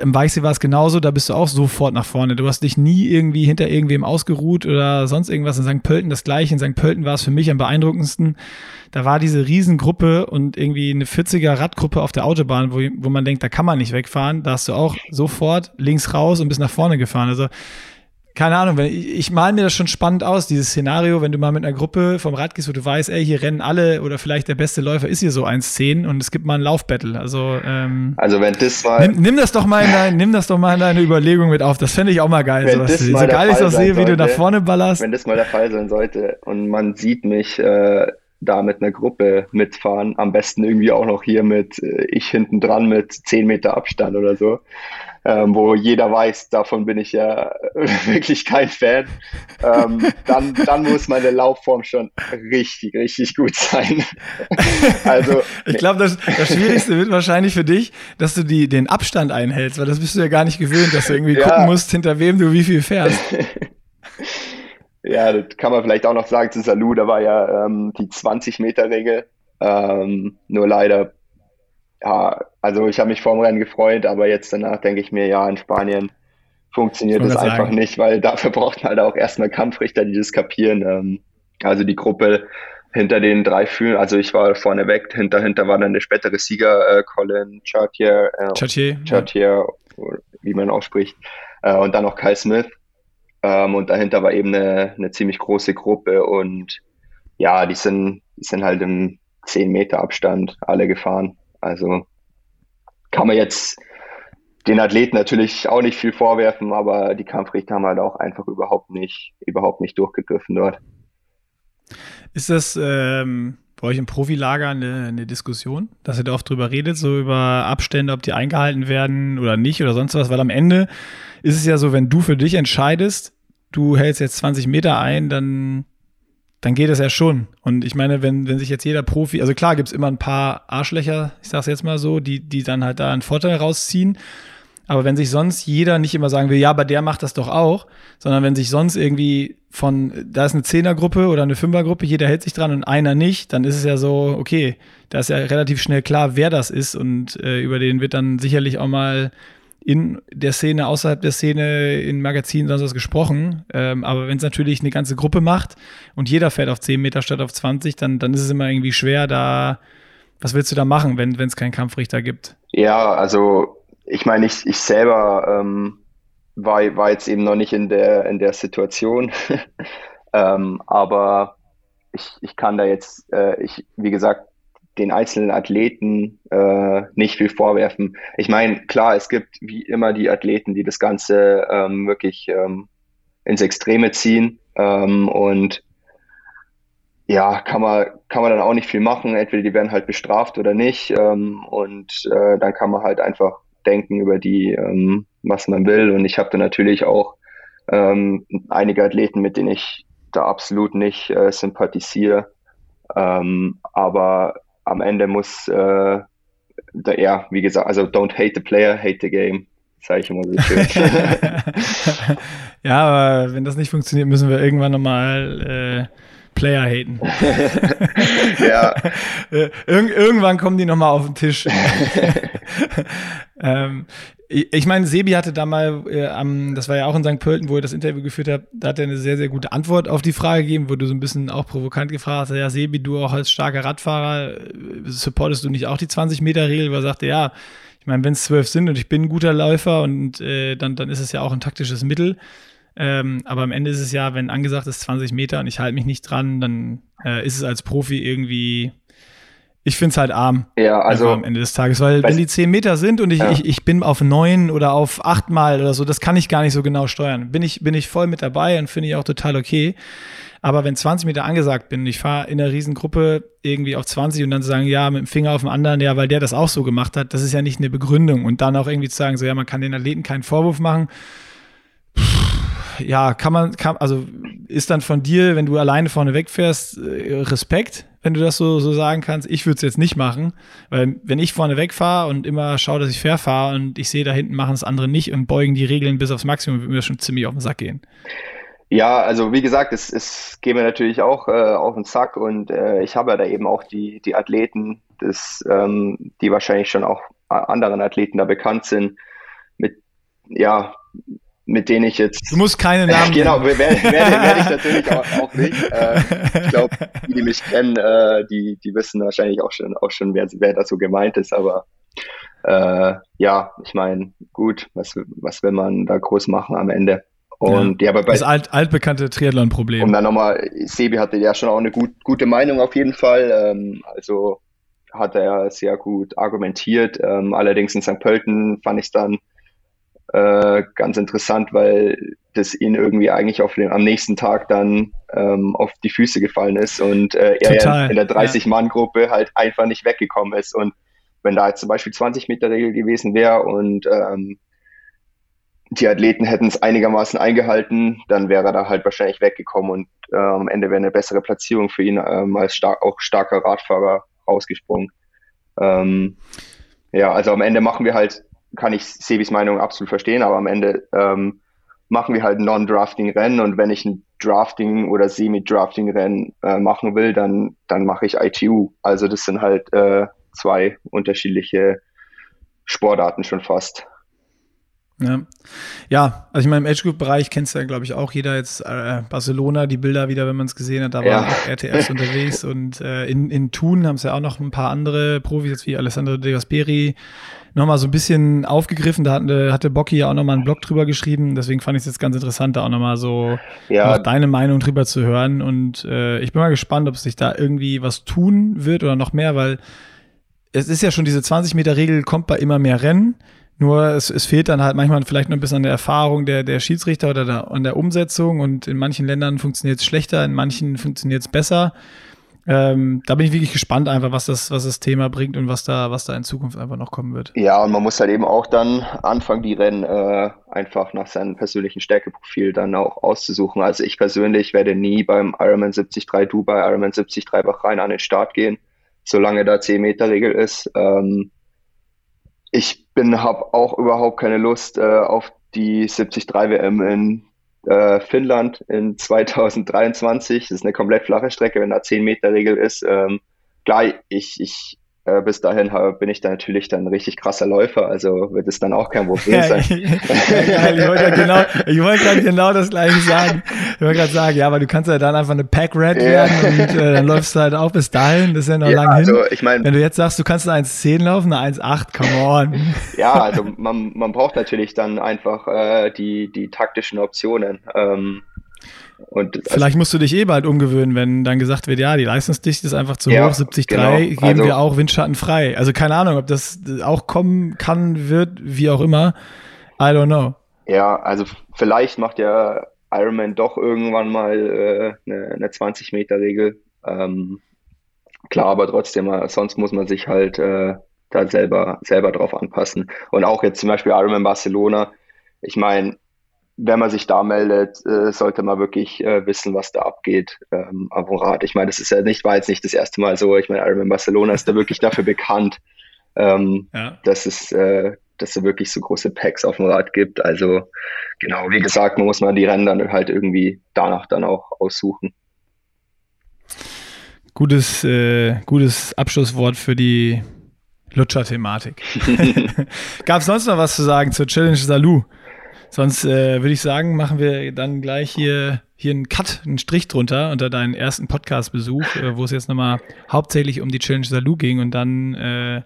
im Weichsee war es genauso, da bist du auch sofort nach vorne. Du hast dich nie irgendwie hinter irgendwem ausgeruht oder sonst irgendwas. In St. Pölten das gleiche. In St. Pölten war es für mich am beeindruckendsten. Da war diese Riesengruppe und irgendwie eine 40er Radgruppe auf der Autobahn, wo, wo man denkt, da kann man nicht wegfahren. Da hast du auch sofort links raus und bist nach vorne gefahren. Also keine Ahnung, wenn ich, ich mal mir das schon spannend aus, dieses Szenario, wenn du mal mit einer Gruppe vom Rad gehst, wo du weißt, ey, hier rennen alle oder vielleicht der beste Läufer ist hier so 1,10 und es gibt mal ein Laufbattle. Also, ähm, also wenn das mal. Nimm, nimm, das doch mal in dein, nimm das doch mal in deine Überlegung mit auf. Das fände ich auch mal geil. Wenn sowas das so geil ich auch sehe, wie du nach vorne ballerst. Wenn das mal der Fall sein sollte und man sieht mich äh, da mit einer Gruppe mitfahren, am besten irgendwie auch noch hier mit äh, ich hinten dran mit 10 Meter Abstand oder so ähm, wo jeder weiß, davon bin ich ja <laughs> wirklich kein Fan, ähm, dann, dann muss meine Laufform schon richtig, richtig gut sein. <laughs> also ich glaube, das, das Schwierigste wird wahrscheinlich für dich, dass du die, den Abstand einhältst, weil das bist du ja gar nicht gewöhnt, dass du irgendwie ja. gucken musst, hinter wem du wie viel fährst. <laughs> ja, das kann man vielleicht auch noch sagen zu Salou, da war ja ähm, die 20-Meter-Regel. Ähm, nur leider ja, also ich habe mich vorm Rennen gefreut, aber jetzt danach denke ich mir, ja, in Spanien funktioniert das einfach sagen. nicht, weil dafür braucht man halt auch erstmal Kampfrichter, die das kapieren. Ähm, also die Gruppe hinter den drei Fühlen, also ich war vorne weg, hinter, hinter war dann der spätere Sieger, äh, Colin Chartier, äh, Chartier, Chartier ja. wie man ausspricht, äh, und dann noch Kyle Smith. Ähm, und dahinter war eben eine, eine ziemlich große Gruppe und ja, die sind, die sind halt im 10 Meter Abstand alle gefahren. Also kann man jetzt den Athleten natürlich auch nicht viel vorwerfen, aber die Kampfrichter haben halt auch einfach überhaupt nicht, überhaupt nicht durchgegriffen dort. Ist das ähm, bei euch im Profilager eine, eine, Diskussion, dass ihr da oft drüber redet, so über Abstände, ob die eingehalten werden oder nicht oder sonst was? Weil am Ende ist es ja so, wenn du für dich entscheidest, du hältst jetzt 20 Meter ein, dann dann geht es ja schon. Und ich meine, wenn, wenn sich jetzt jeder Profi, also klar gibt es immer ein paar Arschlöcher, ich sag's jetzt mal so, die, die dann halt da einen Vorteil rausziehen. Aber wenn sich sonst jeder nicht immer sagen will, ja, aber der macht das doch auch, sondern wenn sich sonst irgendwie von, da ist eine Zehnergruppe oder eine Fünfergruppe, jeder hält sich dran und einer nicht, dann ist es ja so, okay, da ist ja relativ schnell klar, wer das ist und äh, über den wird dann sicherlich auch mal in der Szene, außerhalb der Szene, in Magazinen sonst was gesprochen. Ähm, aber wenn es natürlich eine ganze Gruppe macht und jeder fährt auf 10 Meter statt auf 20, dann, dann ist es immer irgendwie schwer, da, was willst du da machen, wenn es keinen Kampfrichter gibt? Ja, also ich meine, ich, ich selber ähm, war, war jetzt eben noch nicht in der, in der Situation. <laughs> ähm, aber ich, ich kann da jetzt, äh, ich, wie gesagt, den einzelnen Athleten äh, nicht viel vorwerfen. Ich meine, klar, es gibt wie immer die Athleten, die das Ganze ähm, wirklich ähm, ins Extreme ziehen ähm, und ja, kann man, kann man dann auch nicht viel machen. Entweder die werden halt bestraft oder nicht ähm, und äh, dann kann man halt einfach denken über die, ähm, was man will. Und ich habe da natürlich auch ähm, einige Athleten, mit denen ich da absolut nicht äh, sympathisiere. Ähm, aber am Ende muss, äh, da, ja, wie gesagt, also don't hate the player, hate the game. Sage ich immer so schön. <laughs> ja, aber wenn das nicht funktioniert, müssen wir irgendwann nochmal äh, Player haten. <laughs> ja. <laughs> Äh, Ir irgendwann kommen die nochmal auf den Tisch. ähm, ich meine, Sebi hatte da mal, äh, das war ja auch in St. Pölten, wo er das Interview geführt hat, da hat er eine sehr, sehr gute Antwort auf die Frage gegeben, wo du so ein bisschen auch provokant gefragt hast, ja, Sebi, du auch als starker Radfahrer, äh, supportest du nicht auch die 20-Meter-Regel? Weil er sagte, ja, ich meine, wenn es zwölf sind und ich bin ein guter Läufer und äh, dann, dann ist es ja auch ein taktisches Mittel. Ähm, aber am Ende ist es ja, wenn angesagt ist 20 Meter und ich halte mich nicht dran, dann äh, ist es als Profi irgendwie ich finde es halt arm. Ja, also. Am Ende des Tages, weil wenn die 10 Meter sind und ich, ja. ich, ich bin auf 9 oder auf 8 Mal oder so, das kann ich gar nicht so genau steuern. Bin ich, bin ich voll mit dabei und finde ich auch total okay. Aber wenn 20 Meter angesagt bin, ich fahre in einer Riesengruppe irgendwie auf 20 und dann zu sagen, ja, mit dem Finger auf dem anderen, ja, weil der das auch so gemacht hat, das ist ja nicht eine Begründung. Und dann auch irgendwie zu sagen, so, ja, man kann den Athleten keinen Vorwurf machen. Ja, kann man, kann, also ist dann von dir, wenn du alleine vorne wegfährst, äh, Respekt, wenn du das so, so sagen kannst. Ich würde es jetzt nicht machen, weil wenn ich vorne wegfahre und immer schaue, dass ich fair fahre und ich sehe, da hinten machen es andere nicht und beugen die Regeln bis aufs Maximum, würde mir schon ziemlich auf den Sack gehen. Ja, also wie gesagt, es, es geht mir natürlich auch äh, auf den Sack und äh, ich habe ja da eben auch die, die Athleten, das, ähm, die wahrscheinlich schon auch anderen Athleten da bekannt sind, mit ja, mit denen ich jetzt. Du musst keine Namen äh, <laughs> Genau, werde, werde, werde ich natürlich <laughs> auch, auch nicht. Äh, ich glaube, die, die mich kennen, äh, die, die wissen wahrscheinlich auch schon, auch schon wer, wer da so gemeint ist, aber äh, ja, ich meine, gut, was, was will man da groß machen am Ende? Und ja, ja aber bei, das alt, altbekannte Triathlon-Problem. Und dann nochmal, Sebi hatte ja schon auch eine gut, gute Meinung auf jeden Fall. Ähm, also hat er sehr gut argumentiert. Ähm, allerdings in St. Pölten fand ich es dann äh, ganz interessant, weil das ihn irgendwie eigentlich auf den, am nächsten Tag dann ähm, auf die Füße gefallen ist und äh, er Total, in der 30-Mann-Gruppe halt einfach nicht weggekommen ist. Und wenn da jetzt zum Beispiel 20 Meter Regel gewesen wäre und ähm, die Athleten hätten es einigermaßen eingehalten, dann wäre er da halt wahrscheinlich weggekommen und äh, am Ende wäre eine bessere Platzierung für ihn ähm, als star auch starker Radfahrer rausgesprungen. Ähm, ja, also am Ende machen wir halt kann ich Sebis Meinung absolut verstehen, aber am Ende ähm, machen wir halt Non-Drafting-Rennen und wenn ich ein Drafting- oder Semi-Drafting-Rennen äh, machen will, dann, dann mache ich ITU. Also das sind halt äh, zwei unterschiedliche Sportarten schon fast. Ja. ja, also ich meine, im Age-Group-Bereich kennst du ja, glaube ich, auch jeder jetzt äh, Barcelona, die Bilder wieder, wenn man es gesehen hat, da ja. waren auch RTFs <laughs> unterwegs und äh, in, in Thun haben es ja auch noch ein paar andere Profis, jetzt wie Alessandro De Gasperi, nochmal so ein bisschen aufgegriffen. Da hatte, hatte Bocki ja auch nochmal einen Blog drüber geschrieben. Deswegen fand ich es jetzt ganz interessant, da auch nochmal so ja. deine Meinung drüber zu hören. Und äh, ich bin mal gespannt, ob sich da irgendwie was tun wird oder noch mehr, weil es ist ja schon diese 20 Meter Regel, kommt bei immer mehr Rennen. Nur es, es fehlt dann halt manchmal vielleicht noch ein bisschen an der Erfahrung der, der Schiedsrichter oder der, an der Umsetzung. Und in manchen Ländern funktioniert es schlechter, in manchen funktioniert es besser. Ähm, da bin ich wirklich gespannt einfach, was das, was das Thema bringt und was da, was da in Zukunft einfach noch kommen wird. Ja, und man muss halt eben auch dann anfangen, die Rennen äh, einfach nach seinem persönlichen Stärkeprofil dann auch auszusuchen. Also ich persönlich werde nie beim Ironman 73 Dubai, Ironman 73 Bahrain an den Start gehen, solange da 10 Meter Regel ist. Ähm, ich bin, habe auch überhaupt keine Lust äh, auf die 73 WM in äh, Finnland in <laughs> 2023. Das ist eine komplett flache Strecke, wenn da 10 Meter Regel ist. Ähm, klar, ich, ich äh, bis dahin bin ich da natürlich dann ein richtig krasser Läufer, also wird es dann auch kein Problem sein. <laughs> ja, ich wollte genau, ich wollte gerade genau das gleiche sagen. Ich wollte gerade sagen, ja, aber du kannst ja dann einfach eine Pack Red werden und äh, dann läufst du halt auch bis dahin, das ist ja noch ja, lang also, hin. Ich mein, Wenn du jetzt sagst, du kannst eine 1,10 laufen, eine 1,8, come on. ja, also man, man braucht natürlich dann einfach äh, die, die taktischen Optionen. Ähm, und Vielleicht musst du dich eh bald umgewöhnen, wenn dann gesagt wird, ja, die Leistungsdichte ist einfach zu ja, hoch, 73 genau. geben also, wir auch Windschatten frei. Also keine Ahnung, ob das auch kommen kann, wird, wie auch immer. I don't know. Ja, also vielleicht macht ja Ironman doch irgendwann mal äh, eine, eine 20-Meter-Regel. Ähm, klar, aber trotzdem, äh, sonst muss man sich halt äh, da selber, selber drauf anpassen. Und auch jetzt zum Beispiel Ironman Barcelona. Ich meine, wenn man sich da meldet, äh, sollte man wirklich äh, wissen, was da abgeht ähm, am Rad. Ich meine, das ist ja nicht, war jetzt nicht das erste Mal so. Ich meine, Ironman Barcelona ist da wirklich dafür bekannt, ähm, ja. dass es, äh, dass es wirklich so große Packs auf dem Rad gibt. Also genau, wie gesagt, man muss man die Rennen dann halt irgendwie danach dann auch aussuchen. Gutes, äh, gutes Abschlusswort für die Lutscher-Thematik. <laughs> <laughs> Gab es sonst noch was zu sagen zur Challenge Salou? Sonst äh, würde ich sagen, machen wir dann gleich hier, hier einen Cut, einen Strich drunter unter deinen ersten Podcast-Besuch, äh, wo es jetzt nochmal hauptsächlich um die Challenge Salou ging und dann äh,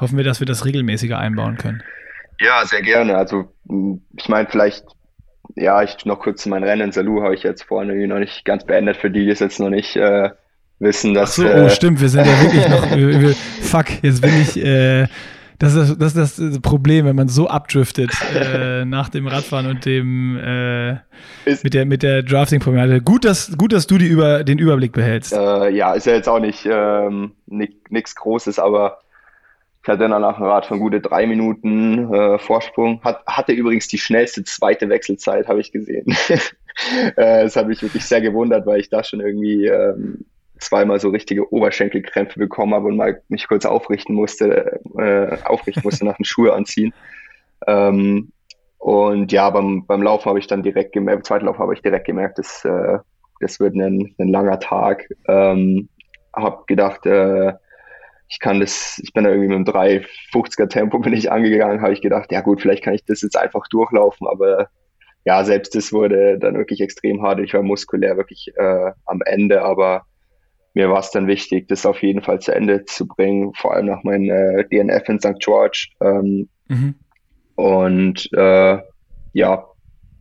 hoffen wir, dass wir das regelmäßiger einbauen können. Ja, sehr gerne. Also ich meine, vielleicht, ja, ich noch kurz mein Rennen in Salou habe ich jetzt vorhin noch nicht ganz beendet, für die, die es jetzt noch nicht äh, wissen, dass. Ach so, oh, äh, stimmt, wir sind ja wirklich noch. <laughs> Wir, wir, fuck, jetzt bin ich. Das ist, das ist das Problem, wenn man so abdriftet <laughs> äh, nach dem Radfahren und dem äh, mit der mit der Drafting-Promenade. Gut, dass gut, dass du die über den Überblick behältst. Äh, ja, ist ja jetzt auch nicht ähm, nichts Großes, aber ich hatte dann nach dem Rad von gute drei Minuten äh, Vorsprung. Hat, hatte übrigens die schnellste zweite Wechselzeit, habe ich gesehen. <laughs> äh, das hat mich wirklich sehr gewundert, weil ich da schon irgendwie ähm, zweimal so richtige Oberschenkelkrämpfe bekommen habe und mal mich kurz aufrichten musste, äh, aufrichten musste nach den Schuhe anziehen. Ähm, und ja, beim, beim Laufen habe ich dann direkt gemerkt, im zweiten Lauf habe ich direkt gemerkt, dass, äh, das wird ein, ein langer Tag. Ähm, habe gedacht, äh, ich kann das, ich bin da irgendwie mit einem 350er Tempo bin ich angegangen, habe ich gedacht, ja gut, vielleicht kann ich das jetzt einfach durchlaufen, aber ja, selbst das wurde dann wirklich extrem hart. Ich war muskulär wirklich äh, am Ende, aber mir war es dann wichtig, das auf jeden Fall zu Ende zu bringen, vor allem nach meinem äh, DNF in St. George. Ähm, mhm. Und äh, ja,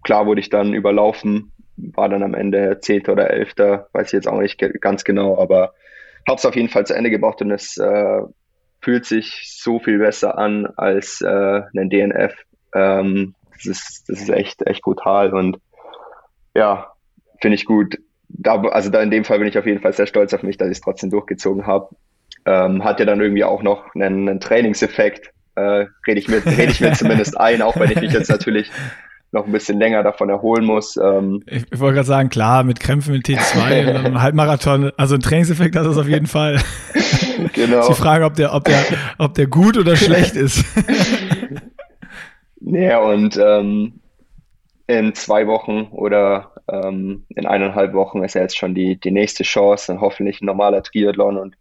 klar wurde ich dann überlaufen, war dann am Ende Zehnter oder Elfter, weiß ich jetzt auch nicht ganz genau, aber habe es auf jeden Fall zu Ende gebracht und es äh, fühlt sich so viel besser an als äh, ein DNF. Ähm, das, ist, das ist echt, echt brutal und ja, finde ich gut da, also da in dem Fall bin ich auf jeden Fall sehr stolz auf mich, dass ich es trotzdem durchgezogen habe. Ähm, hat ja dann irgendwie auch noch einen, einen Trainingseffekt, äh, rede ich, mir, <laughs> rede ich mir zumindest ein, auch wenn ich mich jetzt natürlich noch ein bisschen länger davon erholen muss. Ähm. Ich, ich wollte gerade sagen, klar, mit Krämpfen mit T2 und <laughs> einem Halbmarathon, also ein Trainingseffekt hat das auf jeden Fall. <laughs> Genau. ist die Frage, ob der, ob der, ob der gut oder schlecht ist. ja, und ähm, in zwei Wochen oder ähm, in eineinhalb Wochen ist ja jetzt schon die, die nächste Chance, dann hoffentlich ein normaler Triathlon und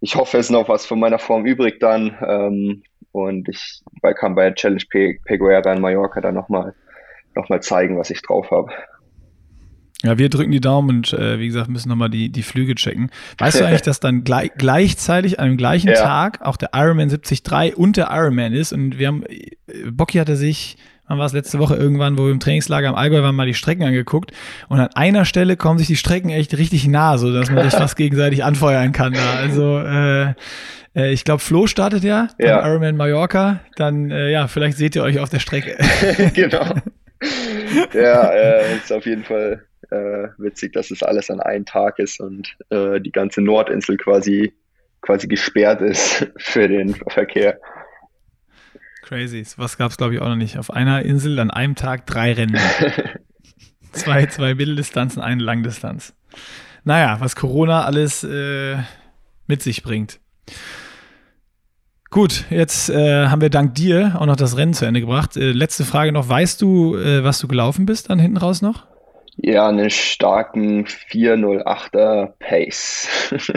ich hoffe, es ist noch was von meiner Form übrig dann ähm, und ich kann bei Challenge Peguera in Mallorca dann nochmal noch mal zeigen, was ich drauf habe. Ja, wir drücken die Daumen und äh, wie gesagt, müssen nochmal die, die Flüge checken. Weißt du <laughs> eigentlich, dass dann gleich, gleichzeitig an dem gleichen ja. Tag auch der Ironman 73 und der Ironman ist und wir haben, äh, Bocky hatte sich wann war es letzte Woche irgendwann, wo wir im Trainingslager am Allgäu waren, mal die Strecken angeguckt. Und an einer Stelle kommen sich die Strecken echt richtig nah, so dass man sich <laughs> fast gegenseitig anfeuern kann da. Also äh, äh, ich glaube, Flo startet ja, ja. Ironman Mallorca. Dann, äh, ja, vielleicht seht ihr euch auf der Strecke. <laughs> genau. Ja, äh, ist auf jeden Fall äh, witzig, dass es alles an einem Tag ist und äh, die ganze Nordinsel quasi quasi gesperrt ist <laughs> für den Verkehr. Crazy. Was gab es, glaube ich, auch noch nicht. Auf einer Insel an einem Tag drei Rennen. <laughs> zwei, zwei Mitteldistanzen, eine Langdistanz. Naja, was Corona alles äh, mit sich bringt. Gut, jetzt äh, haben wir dank dir auch noch das Rennen zu Ende gebracht. Äh, letzte Frage noch. Weißt du, äh, was du gelaufen bist dann hinten raus noch? Ja, einen starken 408er Pace. <laughs>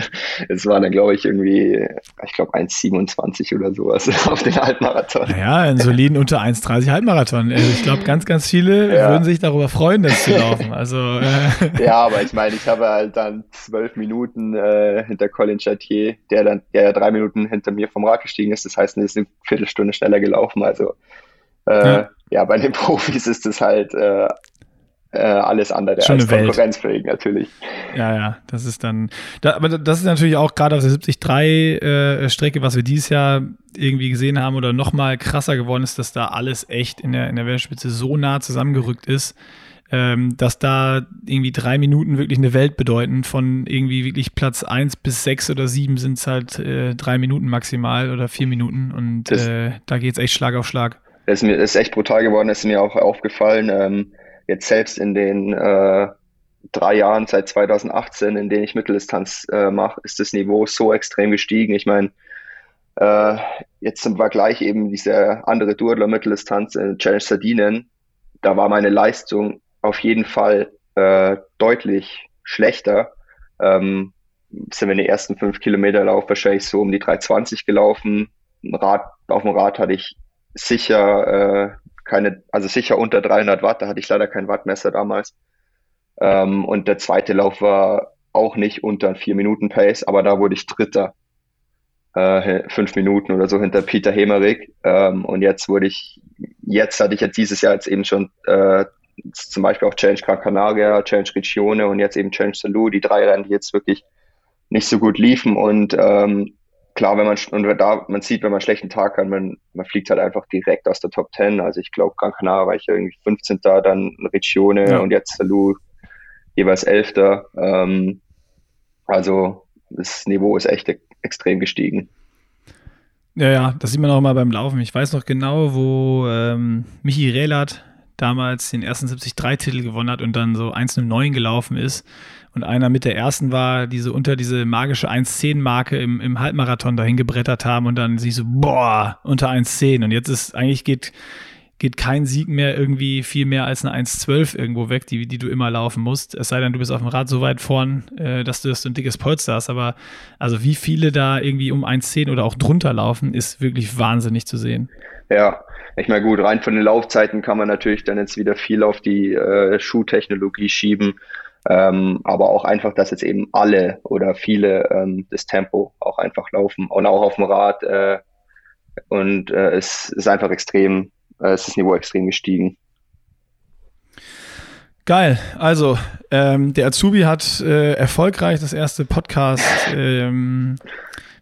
Es war dann, glaube ich, irgendwie, ich glaube, 1,27 oder sowas <laughs> auf den Halbmarathon. Ja, einen soliden <laughs> unter 1,30 Halbmarathon. Also ich glaube, ganz, ganz viele ja. würden sich darüber freuen, das zu laufen. Also, äh. Ja, aber ich meine, ich habe halt dann zwölf Minuten äh, hinter Colin Chatier, der dann, der ja drei Minuten hinter mir vom Rad gestiegen ist. Das heißt, er ist eine Viertelstunde schneller gelaufen. Also, äh, ja. ja. bei den Profis ist es halt äh, alles andere Schon als konkurrenzfähig natürlich. Ja, ja, das ist dann, da, aber das ist natürlich auch gerade auf der 73-Strecke, äh, was wir dieses Jahr irgendwie gesehen haben oder noch mal krasser geworden ist, dass da alles echt in der, in der Weltspitze so nah zusammengerückt ist, ähm, dass da irgendwie drei Minuten wirklich eine Welt bedeuten. Von irgendwie wirklich Platz eins bis sechs oder sieben sind es halt äh, drei Minuten maximal oder vier Minuten und das, äh, da geht es echt Schlag auf Schlag. Das ist, mir, das ist echt brutal geworden, das ist mir auch aufgefallen. Ähm, jetzt selbst in den äh, drei Jahren seit 2018, in denen ich Mitteldistanz äh, mache, ist das Niveau so extrem gestiegen. Ich meine, äh, jetzt zum Vergleich eben diese andere Duathlon Mitteldistanz in Challenge Sardinen, da war meine Leistung auf jeden Fall äh, deutlich schlechter. Ähm, sind wir in den ersten fünf Kilometer Lauf wahrscheinlich so um die 320 gelaufen. Rad, auf dem Rad hatte ich sicher äh, keine, also sicher unter 300 Watt, da hatte ich leider kein Wattmesser damals. Ähm, und der zweite Lauf war auch nicht unter 4 Minuten Pace, aber da wurde ich Dritter. Äh, fünf Minuten oder so hinter Peter Hemerig. Ähm, und jetzt wurde ich, jetzt hatte ich jetzt dieses Jahr jetzt eben schon äh, zum Beispiel auch Challenge Gran Canaria, Challenge Regione und jetzt eben Challenge Salou, die drei Rennen, die jetzt wirklich nicht so gut liefen und ähm, klar, wenn man und da man sieht, wenn man einen schlechten Tag hat, man, man fliegt halt einfach direkt aus der Top 10. Also ich glaube, Gran Canaria war ich irgendwie 15. dann Regione ja. und jetzt Salou jeweils 11. Ähm, also das Niveau ist echt extrem gestiegen. Ja, ja, das sieht man auch mal beim Laufen. Ich weiß noch genau, wo ähm, Michi Rehlert damals den ersten 73-Titel gewonnen hat und dann so 1,09 gelaufen ist und einer mit der ersten war, die so unter diese magische 1,10-Marke im, im Halbmarathon dahin gebrettert haben und dann sich so, boah, unter 1,10 und jetzt ist, eigentlich geht, geht kein Sieg mehr irgendwie viel mehr als eine 1,12 irgendwo weg, die, die du immer laufen musst. Es sei denn, du bist auf dem Rad so weit vorn, äh, dass du so ein dickes Polster hast. Aber also wie viele da irgendwie um 1,10 oder auch drunter laufen, ist wirklich wahnsinnig zu sehen. Ja, ich meine, gut, rein von den Laufzeiten kann man natürlich dann jetzt wieder viel auf die äh, Schuhtechnologie schieben. Ähm, aber auch einfach, dass jetzt eben alle oder viele ähm, das Tempo auch einfach laufen und auch auf dem Rad. Äh, und äh, es ist einfach extrem, äh, es ist das Niveau extrem gestiegen. Geil. Also, ähm, der Azubi hat äh, erfolgreich das erste Podcast, ähm,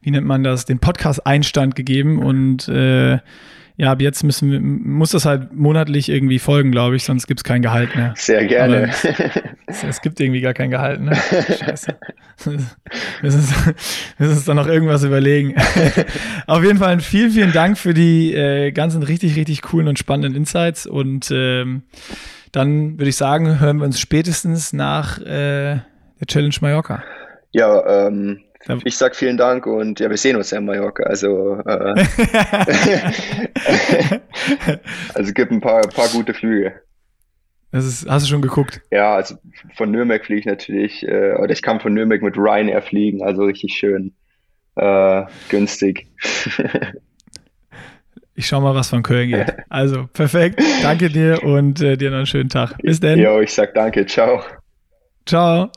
wie nennt man das, den Podcast-Einstand gegeben und äh, ja, ab jetzt müssen wir, muss das halt monatlich irgendwie folgen, glaube ich, sonst gibt es kein Gehalt mehr. Sehr gerne. Es, es, gibt irgendwie gar kein Gehalt, ne? Scheiße. Wir müssen, uns dann noch irgendwas überlegen. Auf jeden Fall vielen, vielen Dank für die äh, ganzen richtig, richtig coolen und spannenden Insights und ähm, dann würde ich sagen, hören wir uns spätestens nach äh, der Challenge Mallorca. Ja, ähm, ich sag vielen Dank und ja, wir sehen uns ja in Mallorca. Also, <laughs> äh, <laughs> also gibt ein paar, paar gute Flüge. Ist, hast du schon geguckt? Ja, also von Nürnberg fliege ich natürlich, äh, oder ich kann von Nürnberg mit Ryanair fliegen, also richtig schön äh, günstig. <laughs> ich schau mal, was von Köln geht. Also, perfekt. Danke dir und äh, dir noch einen schönen Tag. Bis dann. Jo, ich sag danke. Ciao. Ciao.